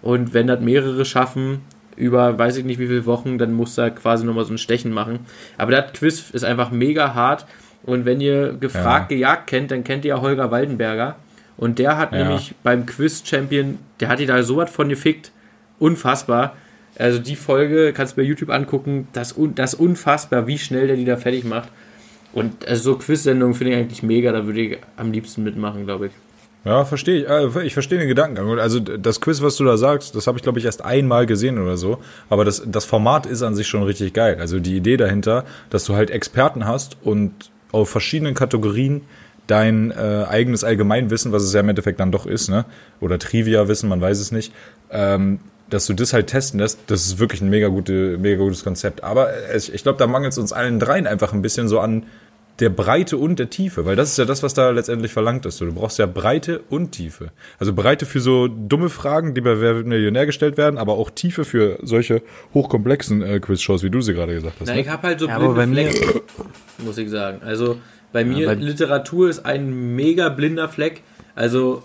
[SPEAKER 3] Und wenn das mehrere schaffen, über weiß ich nicht wie viele Wochen, dann du halt quasi nochmal so ein Stechen machen. Aber das Quiz ist einfach mega hart. Und wenn ihr gefragt, ja. gejagt kennt, dann kennt ihr ja Holger Waldenberger. Und der hat ja. nämlich beim Quiz-Champion, der hat die da so was von gefickt. Unfassbar. Also die Folge kannst du bei YouTube angucken, das, das unfassbar, wie schnell der die da fertig macht. Und also so Quiz-Sendungen finde ich eigentlich mega, da würde ich am liebsten mitmachen, glaube ich.
[SPEAKER 2] Ja, verstehe ich. Äh, ich verstehe den Gedankengang. Also das Quiz, was du da sagst, das habe ich, glaube ich, erst einmal gesehen oder so. Aber das, das Format ist an sich schon richtig geil. Also die Idee dahinter, dass du halt Experten hast und auf verschiedenen Kategorien dein äh, eigenes Allgemeinwissen, was es ja im Endeffekt dann doch ist, ne? Oder Trivia-Wissen, man weiß es nicht, ähm, dass du das halt testen lässt, das ist wirklich ein mega, gute, mega gutes Konzept. Aber ich, ich glaube, da mangelt es uns allen dreien einfach ein bisschen so an der Breite und der Tiefe, weil das ist ja das, was da letztendlich verlangt ist. Du brauchst ja Breite und Tiefe. Also Breite für so dumme Fragen, die bei Wer wird Millionär gestellt werden, aber auch Tiefe für solche hochkomplexen äh, Quiz-Shows, wie du sie gerade gesagt hast.
[SPEAKER 3] Na,
[SPEAKER 2] ne?
[SPEAKER 3] ich habe halt so ja, blinde Flecken, muss ich sagen. Also bei mir, ja, bei Literatur ist ein mega blinder Fleck. Also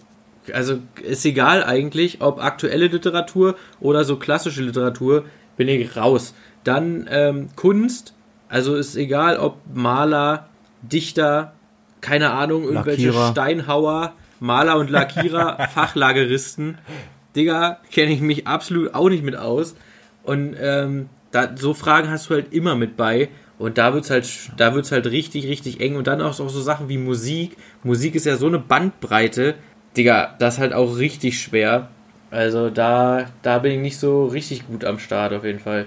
[SPEAKER 3] also ist egal eigentlich, ob aktuelle Literatur oder so klassische Literatur, bin ich raus. Dann ähm, Kunst, also ist egal, ob Maler, Dichter, keine Ahnung, irgendwelche Lackierer. Steinhauer, Maler und Lackierer, [LAUGHS] Fachlageristen. Digga, kenne ich mich absolut auch nicht mit aus. Und ähm, da, so Fragen hast du halt immer mit bei. Und da wird's halt, da wird's halt richtig, richtig eng. Und dann auch so Sachen wie Musik. Musik ist ja so eine Bandbreite. Digga, das ist halt auch richtig schwer. Also da, da bin ich nicht so richtig gut am Start auf jeden Fall.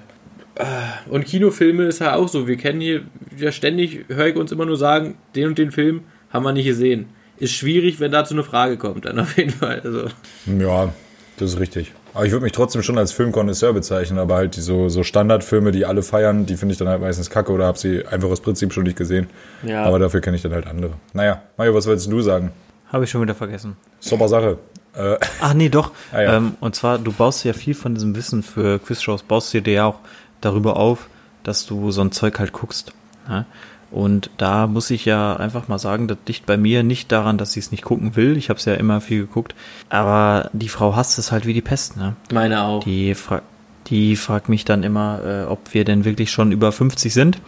[SPEAKER 3] Ah, und Kinofilme ist ja auch so. Wir kennen hier ja ständig, höre ich uns immer nur sagen, den und den Film haben wir nicht gesehen. Ist schwierig, wenn dazu eine Frage kommt, dann auf jeden Fall. Also.
[SPEAKER 2] Ja, das ist richtig. Aber ich würde mich trotzdem schon als Filmkonnoisseur bezeichnen, aber halt die so, so Standardfilme, die alle feiern, die finde ich dann halt meistens kacke oder habe sie einfach aus Prinzip schon nicht gesehen. Ja. Aber dafür kenne ich dann halt andere. Naja, Mario, was wolltest du sagen?
[SPEAKER 1] Habe ich schon wieder vergessen.
[SPEAKER 2] Super Sache.
[SPEAKER 1] Äh. Ach nee, doch. [LAUGHS] Ah, ja. ähm, und zwar, du baust ja viel von diesem Wissen für Quizshows, baust du dir ja auch darüber auf, dass du so ein Zeug halt guckst. Ja? Und da muss ich ja einfach mal sagen, das liegt bei mir nicht daran, dass ich es nicht gucken will. Ich habe es ja immer viel geguckt. Aber die Frau hasst es halt wie die Pest. Ne?
[SPEAKER 3] Meine auch.
[SPEAKER 1] Die, fra die fragt mich dann immer, äh, ob wir denn wirklich schon über 50 sind.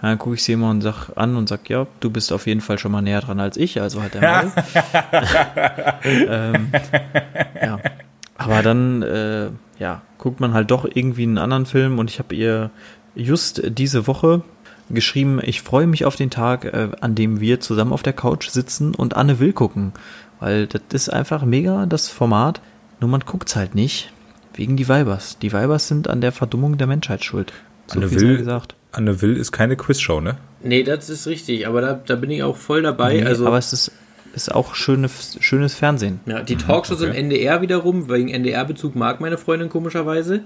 [SPEAKER 1] Dann gucke ich sie immer und sag an und sag, ja, du bist auf jeden Fall schon mal näher dran als ich, also halt der [LAUGHS] Mal. [LAUGHS] ähm, ja. Aber dann, äh, ja, guckt man halt doch irgendwie einen anderen Film und ich habe ihr just diese Woche geschrieben, ich freue mich auf den Tag, äh, an dem wir zusammen auf der Couch sitzen und Anne will gucken. Weil das ist einfach mega, das Format. Nur man guckt's halt nicht. Wegen die Weibers. Die Weibers sind an der Verdummung der Menschheit schuld.
[SPEAKER 2] So Anne Will, gesagt. Anne Will ist keine Quizshow, ne?
[SPEAKER 3] Nee, das ist richtig, aber da, da bin ich auch voll dabei. Nee, also,
[SPEAKER 1] aber es ist, ist auch schöne, schönes Fernsehen.
[SPEAKER 3] Ja, die Talkshows okay. im NDR wiederum, wegen NDR-Bezug mag meine Freundin komischerweise.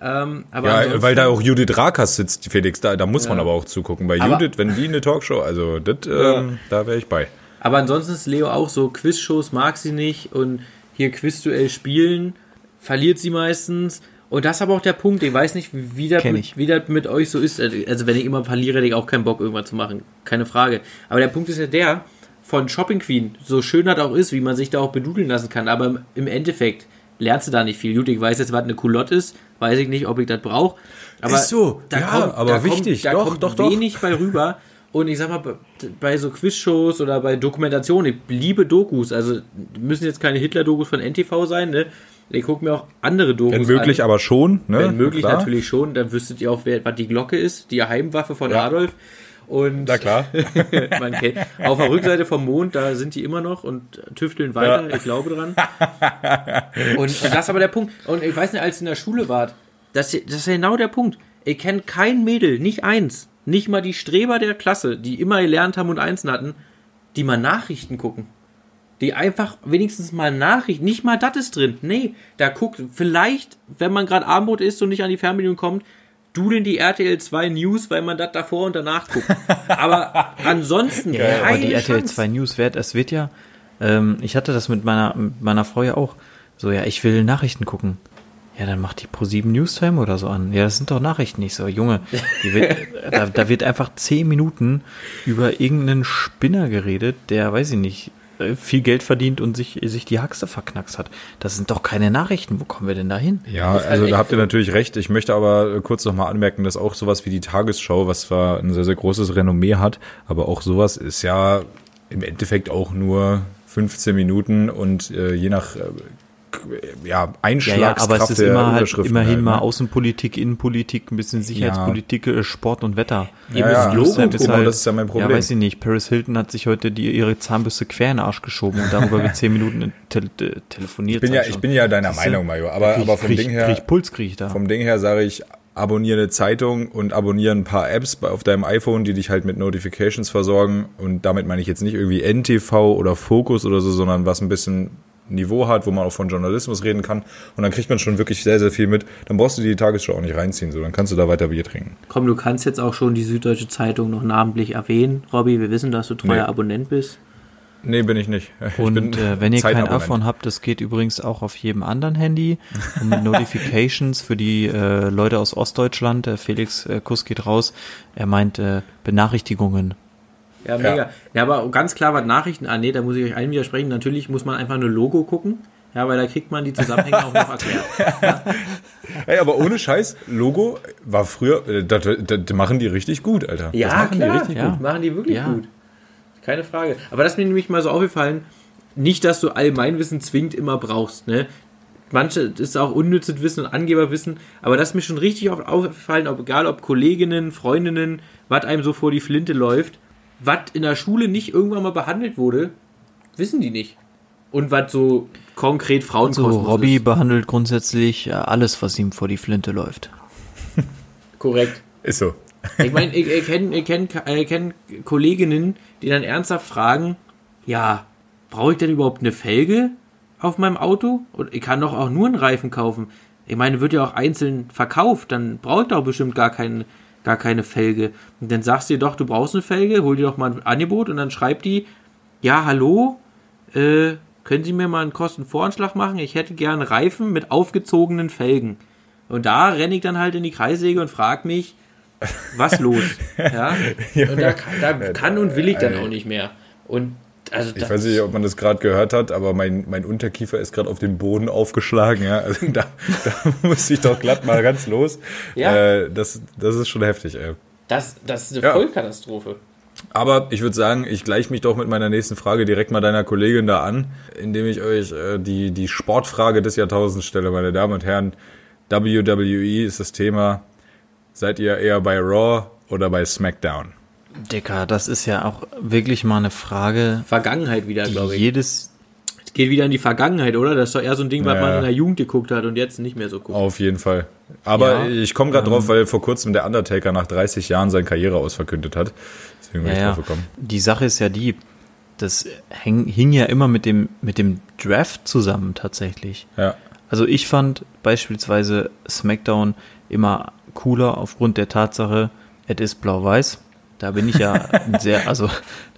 [SPEAKER 3] Ähm,
[SPEAKER 2] ja, weil da auch Judith Rakas sitzt, Felix, da, da muss ja. man aber auch zugucken. Bei aber, Judith, wenn die eine Talkshow, also das, ja. ähm, da wäre ich bei.
[SPEAKER 3] Aber ansonsten ist Leo auch so, Quizshows mag sie nicht und hier Quizduell spielen, verliert sie meistens. Und das ist aber auch der Punkt. Ich weiß nicht, wie das, mit, wie das mit euch so ist. Also, wenn ich immer verliere, hätte ich auch keinen Bock, irgendwas zu machen. Keine Frage. Aber der Punkt ist ja der, von Shopping Queen, so schön das auch ist, wie man sich da auch bedudeln lassen kann, aber im Endeffekt lernst du da nicht viel. Gut, ich weiß jetzt, was eine Culotte ist, weiß ich nicht, ob ich das brauche. Aber
[SPEAKER 2] ist so,
[SPEAKER 3] da
[SPEAKER 2] ja,
[SPEAKER 3] kommt,
[SPEAKER 2] aber
[SPEAKER 3] da
[SPEAKER 2] wichtig,
[SPEAKER 3] kommt, da
[SPEAKER 2] doch,
[SPEAKER 3] kommt
[SPEAKER 2] doch, doch.
[SPEAKER 3] wenig bei rüber. Und ich sag mal, bei- so Quizshows oder bei Dokumentationen, ich liebe Dokus, also müssen jetzt keine Hitler-Dokus von NTV sein, ne? Ich gucke mir auch andere Dokus
[SPEAKER 2] Wenn möglich,
[SPEAKER 3] an.
[SPEAKER 2] aber schon. Ne?
[SPEAKER 3] Wenn möglich
[SPEAKER 2] Klar.
[SPEAKER 3] natürlich schon, dann wüsstet ihr auch, wer, was die Glocke ist, die Geheimwaffe von
[SPEAKER 2] Ja.
[SPEAKER 3] Adolf. Und
[SPEAKER 2] Na klar. [LAUGHS]
[SPEAKER 3] man kennt, auf der Rückseite vom Mond, da sind die immer noch und tüfteln weiter,
[SPEAKER 2] Ja.
[SPEAKER 3] ich glaube dran. [LAUGHS] Und, und das ist aber der Punkt. Und ich weiß nicht, als ihr in der Schule wart, das, das ist genau der Punkt. Ich kenne kein Mädel, nicht eins, nicht mal die Streber der Klasse, die immer gelernt haben und Einsen hatten, die mal Nachrichten gucken. Die einfach wenigstens mal Nachrichten, nicht mal das ist drin. Nee, da guckt, vielleicht, wenn man gerade Abendbrot isst und nicht an die Fernbedienung kommt, dudeln die RTL 2 News, weil man das davor und danach guckt. Aber [LAUGHS] ansonsten
[SPEAKER 1] Ja, aber
[SPEAKER 3] keine
[SPEAKER 1] die RTL
[SPEAKER 3] Chance.
[SPEAKER 1] 2 News wert, es wird ja, ähm, ich hatte das mit meiner, mit meiner Frau ja auch. So, ja, ich will Nachrichten gucken. Ja, dann macht die Pro7 Newstime oder so an. Ja, das sind doch Nachrichten. Ich so, Junge, die wird, [LAUGHS] da, da wird einfach zehn Minuten über irgendeinen Spinner geredet, der, weiß ich nicht, viel Geld verdient und sich, sich die Haxe verknackst hat. Das sind doch keine Nachrichten. Wo kommen wir denn da hin?
[SPEAKER 2] Ja,
[SPEAKER 3] halt
[SPEAKER 2] also da habt ihr natürlich recht. Ich möchte aber äh, kurz nochmal anmerken, dass auch sowas wie die Tagesschau, was zwar ein sehr, sehr großes Renommee hat, aber auch sowas ist ja im Endeffekt auch nur 15 Minuten und äh, je nach ja,
[SPEAKER 1] Ja, ja,
[SPEAKER 2] Einschlagskraft
[SPEAKER 1] aber es ist
[SPEAKER 2] der
[SPEAKER 1] immer halt, immerhin
[SPEAKER 2] halt,
[SPEAKER 1] mal
[SPEAKER 2] ne?
[SPEAKER 1] Außenpolitik, Innenpolitik, ein bisschen Sicherheitspolitik, äh, Sport und Wetter.
[SPEAKER 2] Ja, ja,
[SPEAKER 3] Logo
[SPEAKER 1] Newstime
[SPEAKER 3] gucken.
[SPEAKER 2] das ist ja mein Problem.
[SPEAKER 1] Ja, weiß ich nicht. Paris Hilton hat sich heute die, ihre Zahnbürste quer in den Arsch geschoben und darüber [LAUGHS] wird zehn Minuten tele äh, telefoniert.
[SPEAKER 2] Ich bin ja, ich bin ja deiner
[SPEAKER 1] Siehste?
[SPEAKER 2] Meinung, Major, aber,
[SPEAKER 1] Krieg-
[SPEAKER 2] aber vom
[SPEAKER 1] krieg-
[SPEAKER 2] Ding her,
[SPEAKER 1] Krieg Puls krieg ich da.
[SPEAKER 2] vom Ding her sage ich, abonniere eine Zeitung und abonniere ein paar Apps bei, auf deinem iPhone, die dich halt mit Notifications versorgen. Und damit meine ich jetzt nicht irgendwie NTV oder Focus oder so, sondern was ein bisschen Niveau hat, wo man auch von Journalismus reden kann. Und dann kriegt man schon wirklich sehr, sehr viel mit. Dann brauchst du die Tagesschau auch nicht reinziehen, so dann kannst du da weiter Bier trinken.
[SPEAKER 3] Komm, du kannst jetzt auch schon die Süddeutsche Zeitung noch namentlich erwähnen. Robby, wir wissen, dass du treuer
[SPEAKER 2] Nee.
[SPEAKER 3] Abonnent bist.
[SPEAKER 2] Nee, bin ich nicht. [LAUGHS] Ich bin
[SPEAKER 1] Und äh, wenn ihr kein iPhone habt, das geht übrigens auch auf jedem anderen Handy. Und mit Notifications für die äh, Leute aus Ostdeutschland, äh, Felix äh, Kuss geht raus, er meint äh, Benachrichtigungen.
[SPEAKER 3] Ja, mega. Ja. aber ganz klar, was Nachrichten angeht, da muss ich euch allen widersprechen. Natürlich muss man einfach nur Logo gucken. Ja, weil da kriegt man die Zusammenhänge auch noch erklärt. [LAUGHS]
[SPEAKER 2] Ey, aber ohne Scheiß, Logo war früher, äh, das, das, das machen die richtig gut, Alter. das
[SPEAKER 3] Ja,
[SPEAKER 2] machen
[SPEAKER 3] klar.
[SPEAKER 2] die richtig
[SPEAKER 1] Ja.
[SPEAKER 2] gut.
[SPEAKER 3] Machen die wirklich
[SPEAKER 1] Ja.
[SPEAKER 3] gut. Keine Frage. Aber das ist mir nämlich mal so aufgefallen, nicht, dass du Allgemeinwissen zwingend immer brauchst, ne? Manche ist auch unnützes Wissen und Angeberwissen, aber das ist mir schon richtig oft aufgefallen, ob, egal ob Kolleginnen, Freundinnen, was einem so vor die Flinte läuft, was in der Schule nicht irgendwann mal behandelt wurde, wissen die nicht. Und was so konkret
[SPEAKER 1] So,
[SPEAKER 3] Frauenkosmos
[SPEAKER 1] Robby
[SPEAKER 3] ist.
[SPEAKER 1] behandelt grundsätzlich äh, alles, was ihm vor die Flinte läuft.
[SPEAKER 3] Korrekt.
[SPEAKER 2] Ist so.
[SPEAKER 3] Ich meine, ich, ich kenne ich kenn, ich kenn Kolleginnen, die dann ernsthaft fragen, ja, brauche ich denn überhaupt eine Felge auf meinem Auto? Und ich kann doch auch nur einen Reifen kaufen. Ich meine, wird ja auch einzeln verkauft, dann brauche ich doch bestimmt gar, kein, gar keine Felge. Und dann sagst du dir doch, du brauchst eine Felge, hol dir doch mal ein Angebot und dann schreibt die, ja, hallo, äh, können Sie mir mal einen Kostenvoranschlag machen? Ich hätte gerne Reifen mit aufgezogenen Felgen. Und da renne ich dann halt in die Kreissäge und frage mich, was los? [LAUGHS] Ja? Und da, kann- da kann und will ich dann auch nicht mehr. Und also
[SPEAKER 2] Ich weiß nicht, ob man das gerade gehört hat, aber mein, mein Unterkiefer ist gerade auf den Boden aufgeschlagen. Ja? Also da, [LAUGHS] da muss ich doch glatt mal ganz los.
[SPEAKER 3] Ja.
[SPEAKER 2] Äh, das, das ist schon heftig, ey.
[SPEAKER 3] das, das ist eine
[SPEAKER 2] Ja.
[SPEAKER 3] Vollkatastrophe.
[SPEAKER 2] Aber ich würde sagen, ich gleiche mich doch mit meiner nächsten Frage direkt mal deiner Kollegin da an, indem ich euch äh, die, die Sportfrage des Jahrtausends stelle, meine Damen und Herren. WWE ist das Thema. Seid ihr eher bei Raw oder bei SmackDown?
[SPEAKER 1] Dicker, das ist ja auch wirklich mal eine Frage,
[SPEAKER 3] Vergangenheit wieder, glaube ich.
[SPEAKER 1] jedes
[SPEAKER 3] Es geht wieder in die Vergangenheit, oder? Das ist doch eher so ein Ding, was
[SPEAKER 2] Ja.
[SPEAKER 3] man in der Jugend geguckt hat und jetzt nicht mehr so guckt.
[SPEAKER 2] Auf jeden Fall. Aber
[SPEAKER 1] Ja,
[SPEAKER 2] ich komme gerade drauf, weil vor kurzem der Undertaker nach 30 Jahren seine Karriere ausverkündet hat. Deswegen bin
[SPEAKER 1] Ja,
[SPEAKER 2] ich drauf gekommen.
[SPEAKER 1] Die Sache ist ja die, das häng, hing ja immer mit dem, mit dem Draft zusammen tatsächlich.
[SPEAKER 2] Ja.
[SPEAKER 1] Also ich fand beispielsweise SmackDown immer cooler aufgrund der Tatsache, es ist blau-weiß. Da bin ich ja ein sehr, also da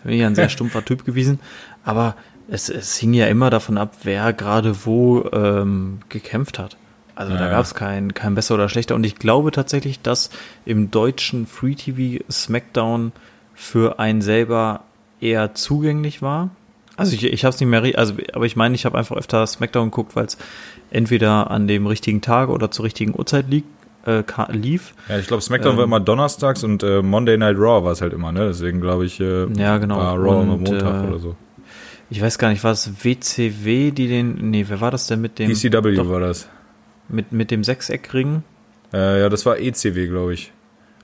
[SPEAKER 1] bin ich ja ein sehr stumpfer Typ gewesen. Aber es, es hing ja immer davon ab, wer gerade wo ähm, gekämpft hat. Also da
[SPEAKER 2] Ja.
[SPEAKER 1] gab es kein, kein besser oder schlechter. Und ich glaube tatsächlich, dass im deutschen Free TV SmackDown für einen selber eher zugänglich war. Also ich, ich habe es nicht mehr, also aber ich meine, ich habe einfach öfter SmackDown geguckt, weil es entweder an dem richtigen Tag oder zur richtigen Uhrzeit liegt, äh, lief.
[SPEAKER 2] Ja, ich glaube, SmackDown
[SPEAKER 1] Ähm,
[SPEAKER 2] war immer donnerstags und äh, Monday Night Raw war es halt immer, ne? Deswegen glaube ich, äh,
[SPEAKER 1] Ja, genau.
[SPEAKER 2] war Raw immer
[SPEAKER 1] Und,
[SPEAKER 2] Montag
[SPEAKER 1] äh,
[SPEAKER 2] oder so.
[SPEAKER 1] Ich weiß gar nicht, war es WCW, die den. Nee, wer war das denn mit dem.
[SPEAKER 2] ECW
[SPEAKER 1] doch,
[SPEAKER 2] war das.
[SPEAKER 1] Mit, mit dem Sechseckring?
[SPEAKER 2] Äh, ja, das war ECW, glaube ich.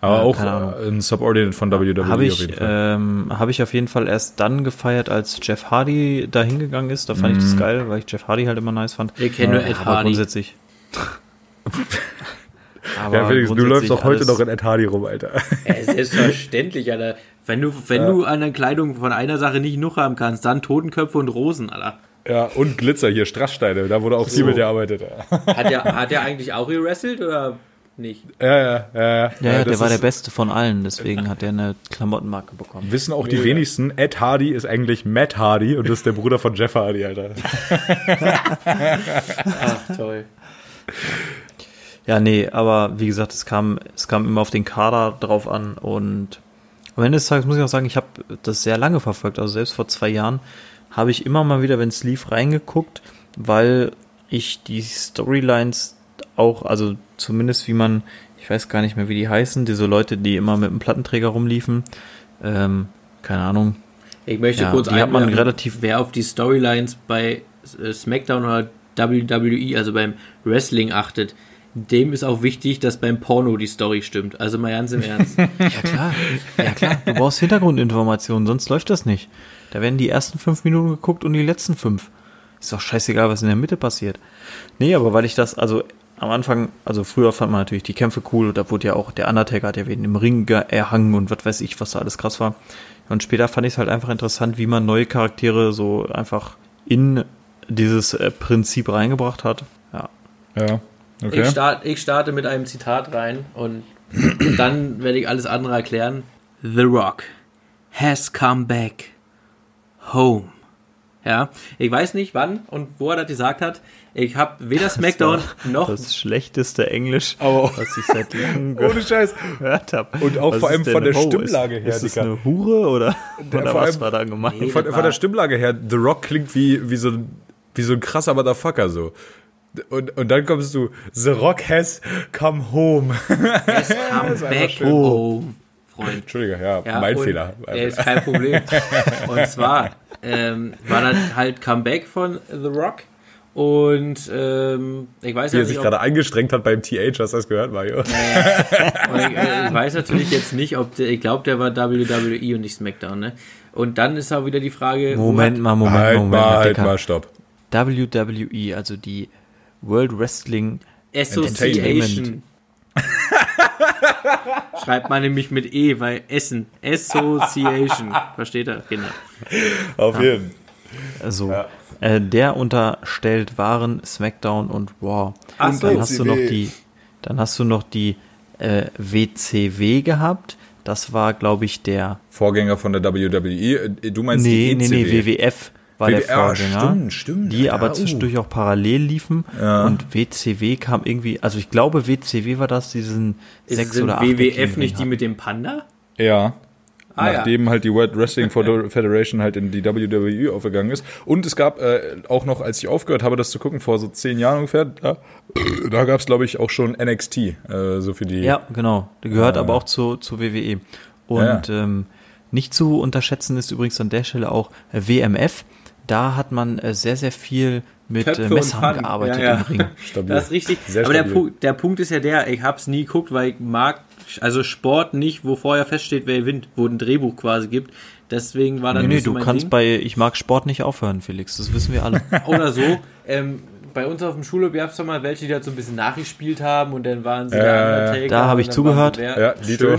[SPEAKER 2] Aber
[SPEAKER 1] Ja,
[SPEAKER 2] auch äh, ein Subordinate von WWE
[SPEAKER 1] Habe
[SPEAKER 2] auf
[SPEAKER 1] ich,
[SPEAKER 2] jeden Fall.
[SPEAKER 1] ähm, hab ich auf jeden Fall erst dann gefeiert, als Jeff Hardy da hingegangen ist. Da fand ich das
[SPEAKER 2] Mhm.
[SPEAKER 1] geil, weil ich Jeff Hardy halt immer nice fand.
[SPEAKER 3] Ich kenne nur Ed Hardy.
[SPEAKER 1] grundsätzlich. [LAUGHS] aber
[SPEAKER 2] ja, Felix, du läufst doch heute noch in Ed Hardy rum, Alter. [LAUGHS]
[SPEAKER 3] Äh, selbstverständlich, Alter. Wenn du, wenn du an der Kleidung von einer Sache nicht genug haben kannst, dann Totenköpfe und Rosen, Alter.
[SPEAKER 2] ja, und Glitzer hier, Strasssteine, da wurde auch
[SPEAKER 3] So.
[SPEAKER 2] sie mit der arbeitet. [LAUGHS]
[SPEAKER 3] Hat der, hat der eigentlich auch gewrestelt oder nicht?
[SPEAKER 2] Ja, ja, ja. ja,
[SPEAKER 1] Ja, ja der war der Beste von allen, deswegen hat er eine Klamottenmarke bekommen.
[SPEAKER 2] Wissen auch die
[SPEAKER 3] Mega.
[SPEAKER 2] wenigsten, Ed Hardy ist eigentlich Matt Hardy und das ist der Bruder von Jeff Hardy, Alter. [LAUGHS]
[SPEAKER 3] Ach, toll.
[SPEAKER 1] Ja, nee, aber wie gesagt, es kam, es kam immer auf den Kader drauf an und am Ende des Tages muss ich auch sagen, ich habe das sehr lange verfolgt. Also selbst vor zwei Jahren habe ich immer mal wieder, wenn es lief, reingeguckt, weil ich die Storylines auch, also zumindest wie man, ich weiß gar nicht mehr, wie die heißen, diese Leute, die immer mit einem Plattenträger rumliefen, ähm, keine Ahnung,
[SPEAKER 3] Ich möchte
[SPEAKER 1] Ja,
[SPEAKER 3] kurz
[SPEAKER 1] die hat man relativ-
[SPEAKER 3] wer auf die Storylines bei äh, SmackDown oder WWE, also beim Wrestling achtet, dem ist auch wichtig, dass beim Porno die Story stimmt. Also mal ganz im Ernst. [LAUGHS]
[SPEAKER 1] Ja klar, ja klar. Du brauchst Hintergrundinformationen, sonst läuft das nicht. Da werden die ersten fünf Minuten geguckt und die letzten fünf. Ist doch scheißegal, was in der Mitte passiert. Nee, aber weil ich das, also am Anfang, also früher fand man natürlich die Kämpfe cool und da wurde ja auch, der Undertaker hat ja wen im Ring ge- erhangen und was weiß ich, was da alles krass war. Und später fand ich es halt einfach interessant, wie man neue Charaktere so einfach in dieses äh, Prinzip reingebracht hat. Ja.
[SPEAKER 2] Ja,
[SPEAKER 3] Ich,
[SPEAKER 2] okay.
[SPEAKER 3] start, ich starte mit einem Zitat rein und [CLEARS THROAT] dann werde ich alles andere erklären. The Rock has come back home. Ja, ich weiß nicht wann und wo er das gesagt hat. Ich habe weder SmackDown noch
[SPEAKER 1] Das schlechteste Englisch,
[SPEAKER 2] Aber-
[SPEAKER 1] was ich seit [LAUGHS] langem
[SPEAKER 2] Ohne Scheiß.
[SPEAKER 1] gehört habe.
[SPEAKER 2] Und auch vor allem von der Stimmlage her,
[SPEAKER 1] Ist das eine Hure oder, oder
[SPEAKER 2] vor
[SPEAKER 1] was
[SPEAKER 2] allem-
[SPEAKER 1] war da gemeint?
[SPEAKER 3] Nee,
[SPEAKER 2] Von,
[SPEAKER 3] das
[SPEAKER 2] von der Stimmlage her, The Rock klingt wie, wie, so, ein- wie so ein krasser Motherfucker so. Und, und dann kommst du, The Rock has come home.
[SPEAKER 3] has come [LAUGHS] back home, Freund.
[SPEAKER 2] Entschuldige, ja,
[SPEAKER 3] Ja,
[SPEAKER 2] mein
[SPEAKER 3] und,
[SPEAKER 2] Fehler.
[SPEAKER 3] Äh, ist kein Problem. [LAUGHS] und zwar ähm, war das halt Comeback von The Rock. Und ähm, ich weiß
[SPEAKER 2] Wie er sich gerade angestrengt hat beim TH, hast du das gehört, Mario?
[SPEAKER 3] und ich, äh, ich weiß natürlich jetzt nicht, ob der, ich glaube, der war WWE und nicht SmackDown, ne? Und dann ist auch wieder die Frage,
[SPEAKER 1] Moment
[SPEAKER 3] hat-
[SPEAKER 1] mal, Moment,
[SPEAKER 2] halt
[SPEAKER 1] Moment,
[SPEAKER 2] mal, halt mal, stopp.
[SPEAKER 1] WWE, also die World Wrestling
[SPEAKER 3] Association. [LAUGHS] Schreibt man nämlich mit E, weil Essen. Association. Versteht er? Genau.
[SPEAKER 2] Auf jeden
[SPEAKER 1] also äh, der unterstellt waren SmackDown und Raw.
[SPEAKER 3] Ach so.
[SPEAKER 1] dann hast du noch die, dann hast du noch die äh, WCW gehabt. Das war, glaube ich, der
[SPEAKER 2] Vorgänger von der WWE. Äh, Du meinst
[SPEAKER 1] nee,
[SPEAKER 2] die
[SPEAKER 1] nee,
[SPEAKER 2] ECW?
[SPEAKER 1] nee, WWF war der
[SPEAKER 2] WWF, ah,
[SPEAKER 1] Vorgänger.
[SPEAKER 2] stimmt, stimmt,
[SPEAKER 1] Die
[SPEAKER 2] ja,
[SPEAKER 1] aber
[SPEAKER 2] uh.
[SPEAKER 1] zwischendurch auch parallel liefen.
[SPEAKER 2] Ja.
[SPEAKER 1] Und WCW kam irgendwie, also ich glaube, WCW war das, diesen
[SPEAKER 3] Ist
[SPEAKER 1] sechs oder acht
[SPEAKER 3] WWF nicht die mit dem Panda?
[SPEAKER 2] Ja.
[SPEAKER 3] Ah,
[SPEAKER 2] Nachdem halt die World Wrestling [LAUGHS] Federation halt in die WWE aufgegangen ist. Und es gab äh, auch noch, als ich aufgehört habe, das zu gucken, vor so zehn Jahren ungefähr, da, [CLEARS THROAT] da gab es, glaube ich, auch schon NXT. Äh, so für die.
[SPEAKER 1] Ja, genau. Der gehört
[SPEAKER 2] Ja.
[SPEAKER 1] aber auch zu, zu WWE. Und ähm, nicht zu unterschätzen ist übrigens an der Stelle auch äh, WMF. Da hat man äh, sehr, sehr viel mit
[SPEAKER 3] Köpfe
[SPEAKER 1] äh, Messern gearbeitet
[SPEAKER 3] Ja, ja.
[SPEAKER 1] im Ring. [LAUGHS]
[SPEAKER 2] Stabil.
[SPEAKER 3] Das ist richtig.
[SPEAKER 2] Sehr
[SPEAKER 3] aber der. Pu der Punkt ist ja der, ich hab's nie geguckt, weil ich mag also Sport nicht, wo vorher feststeht, wer gewinnt, wo ein Drehbuch quasi gibt. Deswegen war dann
[SPEAKER 1] Nee, nee, du kannst
[SPEAKER 3] Ding.
[SPEAKER 1] bei Ich mag Sport nicht aufhören, Felix. Das wissen wir alle.
[SPEAKER 3] Oder so. [LAUGHS] Ähm, bei uns auf dem Schulhof gab es doch mal welche, die halt so ein bisschen nachgespielt haben und dann waren sie
[SPEAKER 2] Äh,
[SPEAKER 3] der Undertaker.
[SPEAKER 1] da hab
[SPEAKER 3] und
[SPEAKER 1] ich zugehört.
[SPEAKER 2] Ja, Dito.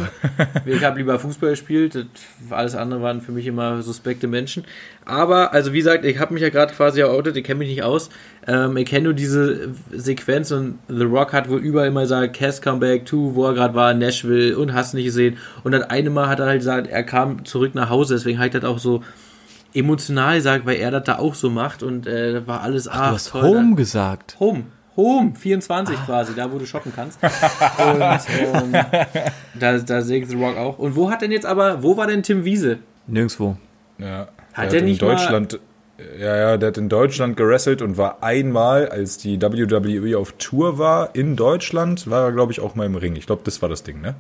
[SPEAKER 3] Ich habe lieber Fußball gespielt. Das, alles andere waren für mich immer suspekte Menschen. Aber, also wie gesagt, ich habe mich ja gerade quasi outet, ich kenne mich nicht aus. Ähm, ich kenne nur diese Sequenz und The Rock hat wohl überall immer gesagt, Cass Comeback to, wo er gerade war, Nashville und hast nicht gesehen. Und das eine Mal hat er halt gesagt, er kam zurück nach Hause, deswegen hat er das auch so emotional gesagt, weil er das da auch so macht und äh, da war alles
[SPEAKER 1] Du
[SPEAKER 3] ach,
[SPEAKER 1] hast
[SPEAKER 3] toll,
[SPEAKER 1] Home gesagt.
[SPEAKER 3] Home. Home, 24 quasi, da wo du shoppen kannst. [LAUGHS] Und ähm, da, da sehe ich The Rock auch. Und wo hat denn jetzt aber, wo war denn Tim Wiese?
[SPEAKER 1] Nirgendwo.
[SPEAKER 2] Ja.
[SPEAKER 3] Hat
[SPEAKER 2] der
[SPEAKER 3] er nicht
[SPEAKER 2] in Deutschland Ja, ja, der hat in Deutschland gerasselt und war einmal, als die WWE auf Tour war in Deutschland, war er, glaube ich, auch mal im Ring. Ich glaube, das war das Ding, ne?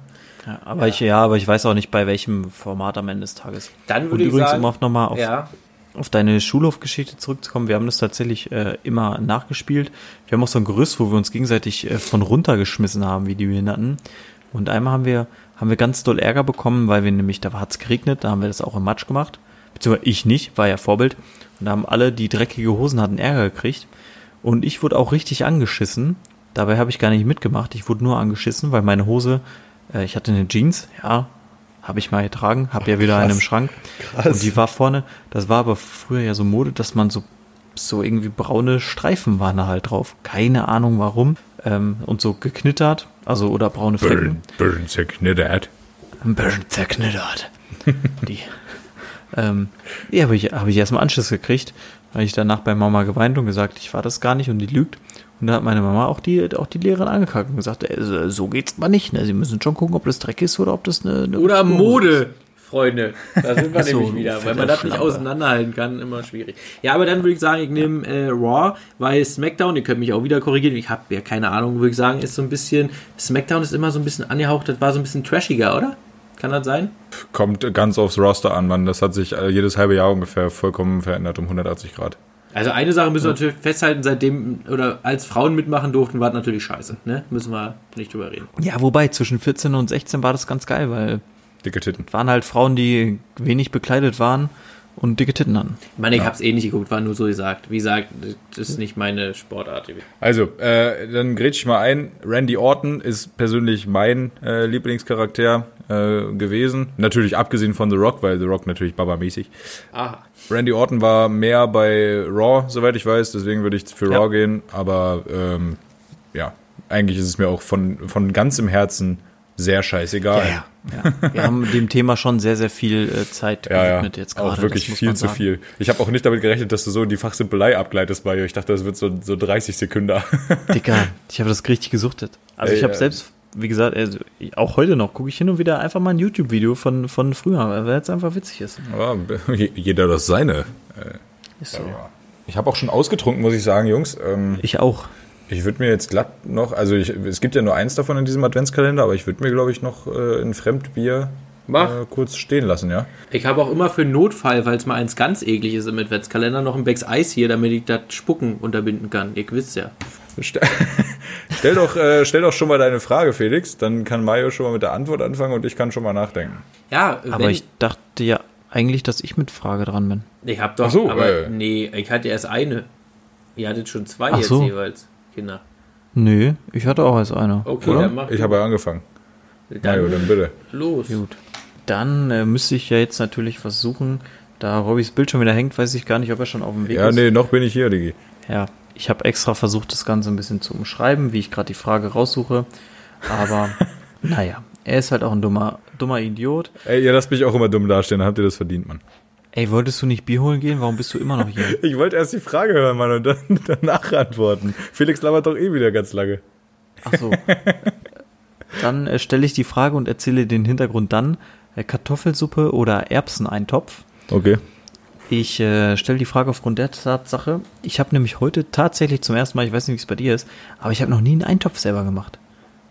[SPEAKER 1] Ja, aber ich, ja, aber ich weiß auch nicht, bei welchem Format am Ende des Tages.
[SPEAKER 3] Dann
[SPEAKER 1] Und
[SPEAKER 3] würde ich
[SPEAKER 1] übrigens,
[SPEAKER 3] sagen,
[SPEAKER 1] um auf nochmal auf,
[SPEAKER 3] ja,
[SPEAKER 1] auf deine Schulhofgeschichte zurückzukommen, wir haben das tatsächlich äh, immer nachgespielt. Wir haben auch so ein Gerüst, wo wir uns gegenseitig äh, von runtergeschmissen haben, wie die Behinderten. Und einmal haben wir, haben wir ganz doll Ärger bekommen, weil wir nämlich, da hat's geregnet, da haben wir das auch im Matsch gemacht. Beziehungsweise ich nicht, war ja Vorbild. Und da haben alle, die dreckige Hosen hatten, Ärger gekriegt. Und ich wurde auch richtig angeschissen. Dabei habe ich gar nicht mitgemacht. Ich wurde nur angeschissen, weil meine Hose, äh, ich hatte eine Jeans, ja, habe ich mal getragen, habe ja wieder eine im Schrank. Und die war vorne, das war aber früher ja so Mode, dass man so, so irgendwie braune Streifen waren da halt drauf. Keine Ahnung warum. Ähm, und so geknittert, also oder braune Flecken.
[SPEAKER 2] Burn, zerknittert.
[SPEAKER 1] Ein bisschen zerknittert. [LAUGHS] Die. Ähm, ja, habe ich, hab ich erstmal Anschluss gekriegt, weil ich danach bei Mama geweint und gesagt, ich war das gar nicht und die lügt. Und da hat meine Mama auch die, auch die Lehrerin angekackt und gesagt, äh, so- geht's mal nicht. Ne? Sie müssen schon gucken, ob das Dreck ist oder ob das eine. eine
[SPEAKER 3] Oder Mode, Freunde. Da sind wir
[SPEAKER 1] so,
[SPEAKER 3] nämlich wieder. Weil man das nicht auseinanderhalten kann, immer schwierig. Ja, aber dann würde ich sagen, ich nehme äh, Raw, weil SmackDown, ihr könnt mich auch wieder korrigieren, ich habe ja keine Ahnung, würde ich sagen, ist so ein bisschen, SmackDown ist immer so ein bisschen angehaucht, das war so ein bisschen trashiger, oder? Kann das sein?
[SPEAKER 2] Kommt ganz aufs Roster an, Mann. Das hat sich äh, jedes halbe Jahr ungefähr vollkommen verändert um 180 Grad.
[SPEAKER 3] Also eine Sache müssen wir natürlich festhalten, seitdem, oder als Frauen mitmachen durften, war das natürlich scheiße, ne? Müssen wir nicht drüber reden.
[SPEAKER 1] Ja, wobei, zwischen 14 und 16 war das ganz geil, weil
[SPEAKER 2] Dicke Titten.
[SPEAKER 1] waren halt Frauen, die wenig bekleidet waren und dicke Titten hatten.
[SPEAKER 3] Ich meine, ich
[SPEAKER 2] Ja.
[SPEAKER 3] habe es eh nicht geguckt, war nur so gesagt. Wie gesagt, das ist nicht meine Sportart.
[SPEAKER 2] Also, äh, dann grätsch ich mal ein. Randy Orton ist persönlich mein äh, Lieblingscharakter äh, gewesen. Natürlich abgesehen von The Rock, weil The Rock natürlich Baba-mäßig.
[SPEAKER 3] Aha.
[SPEAKER 2] Randy Orton war mehr bei Raw, soweit ich weiß, deswegen würde ich für
[SPEAKER 1] Ja.
[SPEAKER 2] Raw gehen. Aber ähm, ja, eigentlich ist es mir auch von, von ganzem Herzen sehr scheißegal.
[SPEAKER 1] Ja, ja. Wir haben dem Thema schon sehr, sehr viel äh, Zeit
[SPEAKER 2] Ja, ja,
[SPEAKER 1] gewidmet jetzt gerade.
[SPEAKER 2] auch wirklich viel zu viel. Ich habe auch nicht damit gerechnet, dass du so in die Fachsimpelei abgleitest bei dir. Ich dachte, das wird so, so 30 Sekunden.
[SPEAKER 1] Dicker, [LAUGHS] ich habe das richtig gesuchtet. Also
[SPEAKER 2] Ey,
[SPEAKER 1] ich habe
[SPEAKER 2] äh,
[SPEAKER 1] selbst, wie gesagt, also auch heute noch gucke ich hin und wieder einfach mal ein YouTube-Video von, von früher, weil es einfach witzig ist.
[SPEAKER 2] Aber jeder das seine.
[SPEAKER 1] Ist so.
[SPEAKER 2] Ich habe auch schon ausgetrunken, muss ich sagen, Jungs. Ähm,
[SPEAKER 1] Ich auch.
[SPEAKER 2] ich würde mir jetzt glatt noch, also ich, es gibt ja nur eins davon in diesem Adventskalender, aber ich würde mir, glaube ich, noch äh, ein Fremdbier
[SPEAKER 3] Mach.
[SPEAKER 2] äh, kurz stehen lassen, ja.
[SPEAKER 3] Ich habe auch immer für Notfall, weil es mal eins ganz eklig ist im Adventskalender, noch ein Becks Eis hier, damit ich das Spucken unterbinden kann. Ihr wisst ja. [LAUGHS]
[SPEAKER 2] Stell, doch, äh, stell doch schon mal deine Frage, Felix. Dann kann Mario schon mal mit der Antwort anfangen und ich kann schon mal nachdenken.
[SPEAKER 3] Ja,
[SPEAKER 1] Aber ich dachte ja eigentlich, dass ich mit Frage dran bin.
[SPEAKER 3] ich habe doch,
[SPEAKER 2] Ach so,
[SPEAKER 3] aber
[SPEAKER 2] äh.
[SPEAKER 3] nee, ich hatte erst eine. Ihr hattet schon zwei
[SPEAKER 1] Ach
[SPEAKER 3] jetzt
[SPEAKER 1] so.
[SPEAKER 3] jeweils, Kinder.
[SPEAKER 1] Nö, ich hatte auch erst einer.
[SPEAKER 3] Okay,
[SPEAKER 2] Oder?
[SPEAKER 3] dann mach
[SPEAKER 2] Ich habe ja angefangen. Mario,
[SPEAKER 3] dann
[SPEAKER 2] dann bitte.
[SPEAKER 3] los.
[SPEAKER 1] Gut. Dann äh, müsste ich ja jetzt natürlich was suchen. Da Robbys Bild schon wieder hängt, weiß ich gar nicht, ob er schon auf dem Weg
[SPEAKER 2] Ja,
[SPEAKER 1] ist.
[SPEAKER 2] nee, noch bin ich hier, Digi.
[SPEAKER 1] Ja, ich habe extra versucht, das Ganze ein bisschen zu umschreiben, wie ich gerade die Frage raussuche. Aber [LAUGHS] naja, er ist halt auch ein dummer, dummer Idiot.
[SPEAKER 2] Ey, ihr lasst mich auch immer dumm dastehen, dann habt ihr das verdient, Mann.
[SPEAKER 1] Ey, wolltest du nicht Bier holen gehen? Warum bist du immer noch hier? [LAUGHS]
[SPEAKER 2] Ich wollte erst die Frage hören, Mann, und dann [LAUGHS] danach antworten. Felix labert doch eh wieder ganz lange.
[SPEAKER 1] Ach so. Dann äh, stelle ich die Frage und erzähle den Hintergrund dann. Äh, Kartoffelsuppe oder Erbseneintopf?
[SPEAKER 2] Okay.
[SPEAKER 1] Ich äh, stelle die Frage aufgrund der Tatsache, ich habe nämlich heute tatsächlich zum ersten Mal, ich weiß nicht, wie es bei dir ist, aber ich habe noch nie einen Eintopf selber gemacht.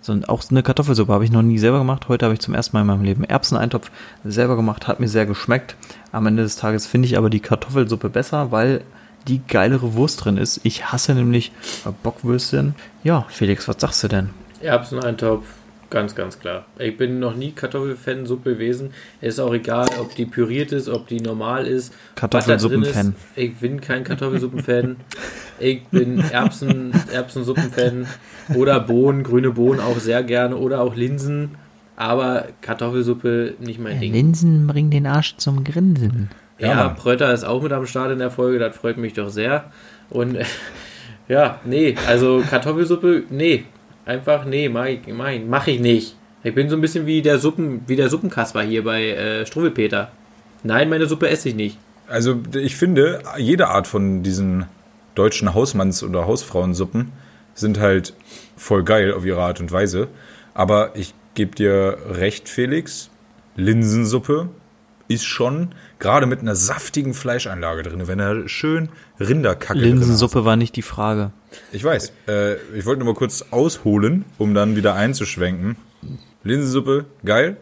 [SPEAKER 1] So, auch eine Kartoffelsuppe habe ich noch nie selber gemacht. Heute habe ich zum ersten Mal in meinem Leben Erbseneintopf selber gemacht, hat mir sehr geschmeckt. Am Ende des Tages finde ich aber die Kartoffelsuppe besser, weil die geilere Wurst drin ist. Ich hasse nämlich äh, Bockwürstchen. Ja, Felix, was sagst du denn?
[SPEAKER 3] Erbseneintopf, ganz, ganz klar. Ich bin noch nie Kartoffelfan-Suppe gewesen. Es ist auch egal, ob die püriert ist, ob die normal ist.
[SPEAKER 1] Kartoffelsuppenfan.
[SPEAKER 3] Ich bin kein Kartoffelsuppenfan. ich bin Erbsen, Erbsensuppenfan. Oder Bohnen, grüne Bohnen auch sehr gerne. Oder auch Linsen. Aber Kartoffelsuppe nicht mein Ding.
[SPEAKER 1] Linsen bringen den Arsch zum Grinsen.
[SPEAKER 2] Ja,
[SPEAKER 3] Ja. Prötter ist auch mit am Start in der Folge, das freut mich doch sehr. Und [LAUGHS] ja, nee, also Kartoffelsuppe, nee. Einfach, nee, mach ich, mach ich, mach ich nicht. Ich bin so ein bisschen wie der Suppen, wie der Suppenkasper hier bei äh, Struwwelpeter. Nein, meine Suppe esse ich nicht.
[SPEAKER 2] Also ich finde, jede Art von diesen deutschen Hausmanns- oder Hausfrauensuppen sind halt voll geil auf ihre Art und Weise. Aber ich gebe dir recht, Felix. Linsensuppe ist schon gerade mit einer saftigen Fleischeinlage drin, wenn er schön Rinderkacke
[SPEAKER 1] Linsensuppe war nicht die Frage.
[SPEAKER 2] Ich weiß. Äh, ich wollte nur mal kurz ausholen, um dann wieder einzuschwenken. Linsensuppe, geil.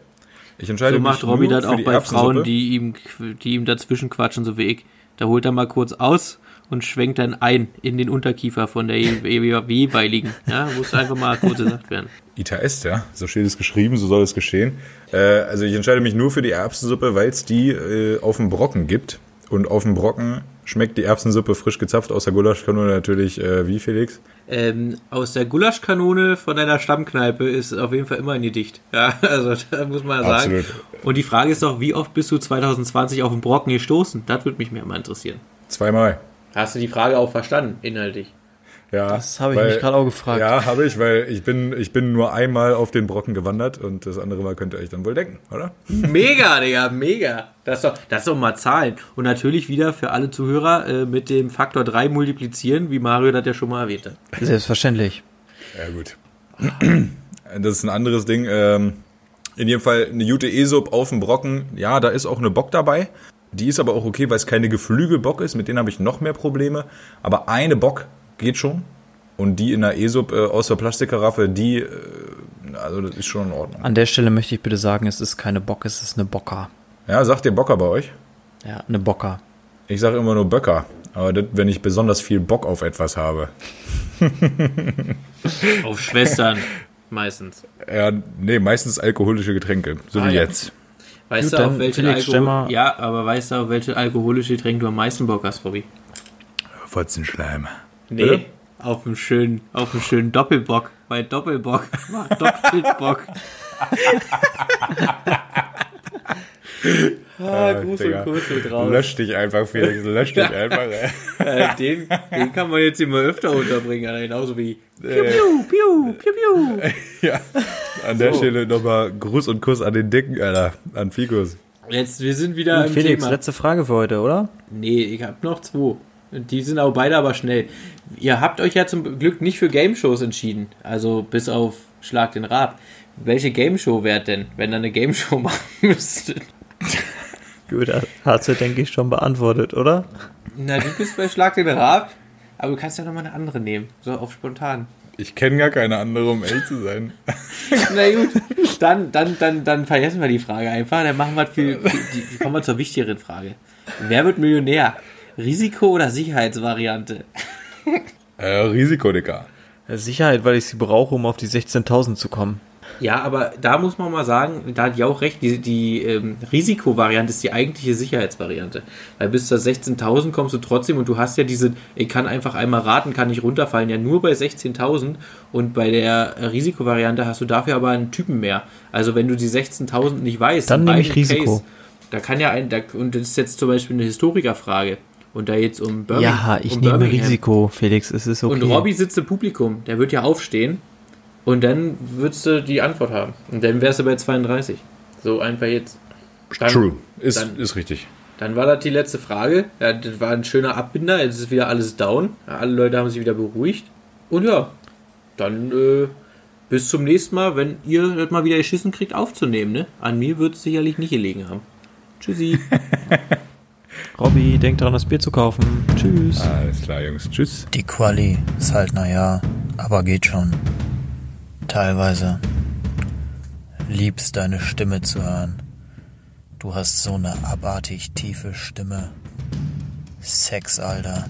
[SPEAKER 2] Ich entscheide
[SPEAKER 3] So
[SPEAKER 2] mich
[SPEAKER 3] macht Robby das auch bei. Frauen, die ihm, die ihm dazwischen quatschen, so wie ich. Da holt er mal kurz aus und schwenkt dann ein in den Unterkiefer von der je- je- jeweiligen. Ja, muss einfach mal kurz gesagt werden.
[SPEAKER 2] Ita est, ja. So steht es geschrieben, so soll es geschehen. Äh, also ich entscheide mich nur für die Erbsensuppe, weil es die äh, auf dem Brocken gibt. Und auf dem Brocken schmeckt die Erbsensuppe frisch gezapft aus der Gulaschkanone natürlich äh, wie, Felix?
[SPEAKER 3] Ähm, aus der Gulaschkanone von deiner Stammkneipe ist auf jeden Fall immer ein Gedicht. Ja, [LAUGHS] also da muss man sagen.
[SPEAKER 2] Absolut.
[SPEAKER 3] Und die Frage ist doch, wie oft bist du 2020 auf den Brocken gestoßen? Das würde mich mehr mal interessieren.
[SPEAKER 2] Zweimal.
[SPEAKER 3] Hast du die Frage auch verstanden, inhaltlich?
[SPEAKER 2] Ja,
[SPEAKER 1] Das habe ich mich gerade auch gefragt.
[SPEAKER 2] Ja, habe ich, weil ich bin, ich bin nur einmal auf den Brocken gewandert und das andere Mal könnt ihr euch dann wohl denken, oder?
[SPEAKER 3] Mega, Digga, mega. Das ist doch, das ist doch mal Zahlen. Und natürlich wieder für alle Zuhörer äh, mit dem Faktor 3 multiplizieren, wie Mario das ja schon mal erwähnt hat.
[SPEAKER 1] Selbstverständlich.
[SPEAKER 2] Ja, gut. Das ist ein anderes Ding. Ähm, in jedem Fall eine gute E-Sub auf dem Brocken. Ja, da ist auch eine Bock dabei. Die ist aber auch okay, weil es keine Geflügelbock ist. Mit denen habe ich noch mehr Probleme. Aber eine Bock geht schon. Und die in der E-Sub äh, aus der Plastikkaraffe, die, äh, also das ist schon in Ordnung.
[SPEAKER 1] An der Stelle möchte ich bitte sagen, es ist keine Bock, es ist eine Bocker.
[SPEAKER 2] Ja, sagt ihr Bocker bei euch?
[SPEAKER 1] Ja, eine Bocker.
[SPEAKER 2] Ich sage immer nur Böcker. Aber das, wenn ich besonders viel Bock auf etwas habe.
[SPEAKER 3] Auf Schwestern meistens.
[SPEAKER 2] Ja, nee, meistens alkoholische Getränke. So
[SPEAKER 3] Ah,
[SPEAKER 2] wie
[SPEAKER 3] ja.
[SPEAKER 2] jetzt.
[SPEAKER 3] Weißt
[SPEAKER 1] Gut,
[SPEAKER 3] du, auf welche Alkohol Ja, aber weißt du, auf welche alkoholische Getränk du am meisten Bock hast, Robby?
[SPEAKER 2] Fotzenschleim.
[SPEAKER 3] Nee,
[SPEAKER 2] Bitte?
[SPEAKER 3] auf einen schönen, auf einen schönen Doppelbock. Weil Doppelbock [LAUGHS] macht doppelt Bock. [LAUGHS] ah, Gruß
[SPEAKER 2] Digga.
[SPEAKER 3] und Kuss mit raus.
[SPEAKER 2] Lösch dich einfach, Felix. [LAUGHS] Lösch dich einfach. ey.
[SPEAKER 3] Äh, den, den kann man jetzt immer öfter unterbringen, Alter. genauso wie Piu, piu, piu, piu, piu. [LAUGHS]
[SPEAKER 2] Ja, an der
[SPEAKER 3] So.
[SPEAKER 2] Stelle nochmal Gruß und Kuss an den Dicken, Alter. An Fikus.
[SPEAKER 3] Jetzt, wir sind wieder im
[SPEAKER 1] Felix,
[SPEAKER 3] Thema.
[SPEAKER 1] letzte Frage für heute, oder?
[SPEAKER 3] Nee, ich hab noch zwei. Die sind auch beide aber schnell. Ihr habt euch ja zum Glück nicht für Game-Shows entschieden. Also bis auf Schlag den Rab. Welche Game-Show wäre denn, wenn ihr eine Game-Show [LAUGHS] machen müsstet?
[SPEAKER 1] Gut, hast du, denke ich, schon beantwortet, oder?
[SPEAKER 3] Na, du bist bei Schlag den Rab. Aber du kannst ja nochmal eine andere nehmen. So auf spontan.
[SPEAKER 2] Ich kenne gar keine andere, um ehrlich zu sein. [LAUGHS]
[SPEAKER 3] Na gut, dann, dann, dann, dann vergessen wir die Frage einfach. Dann machen wir viel, viel die, kommen wir zur wichtigeren Frage. Wer wird Millionär? Risiko- oder Sicherheitsvariante?
[SPEAKER 2] Äh, Risiko, Dicker.
[SPEAKER 1] Sicherheit, weil ich sie brauche, um auf die 16.000 zu kommen.
[SPEAKER 3] Ja, aber da muss man mal sagen, da hat die auch recht, die, die ähm, Risikovariante ist die eigentliche Sicherheitsvariante. Weil bis zu 16.000 kommst du trotzdem und du hast ja diese, ich kann einfach einmal raten, kann nicht runterfallen, ja nur bei 16.000 und bei der äh, Risikovariante hast du dafür aber einen Typen mehr. Also wenn du die 16.000 nicht weißt,
[SPEAKER 1] Dann nehme ich Risiko.
[SPEAKER 3] da kann ja ein, da, und das ist jetzt zum Beispiel eine Historikerfrage und da jetzt um Birmingham.
[SPEAKER 1] Ja, ich
[SPEAKER 3] um
[SPEAKER 1] nehme
[SPEAKER 3] Birmingham.
[SPEAKER 1] Risiko, Felix, es ist okay.
[SPEAKER 3] Und Robby sitzt im Publikum, der wird ja aufstehen und dann würdest du die Antwort haben. Und dann wärst du bei 32. So einfach jetzt. Dann,
[SPEAKER 2] True. Ist,
[SPEAKER 3] dann-
[SPEAKER 2] ist richtig.
[SPEAKER 3] Dann war das die letzte Frage. Ja, das war ein schöner Abbinder. Jetzt ist wieder alles down. Alle Leute haben sich wieder beruhigt. Und ja, dann äh, bis zum nächsten Mal, wenn ihr das mal wieder geschissen kriegt, aufzunehmen. Ne? An mir wird es sicherlich nicht gelegen haben. Tschüssi. [LAUGHS]
[SPEAKER 1] Robby, denk daran, das Bier zu kaufen. Tschüss.
[SPEAKER 2] Alles klar, Jungs. Tschüss.
[SPEAKER 4] Die Quali ist halt naja, aber geht schon. Teilweise. Liebst deine Stimme zu hören. Du hast so eine abartig tiefe Stimme. Sex, Alter.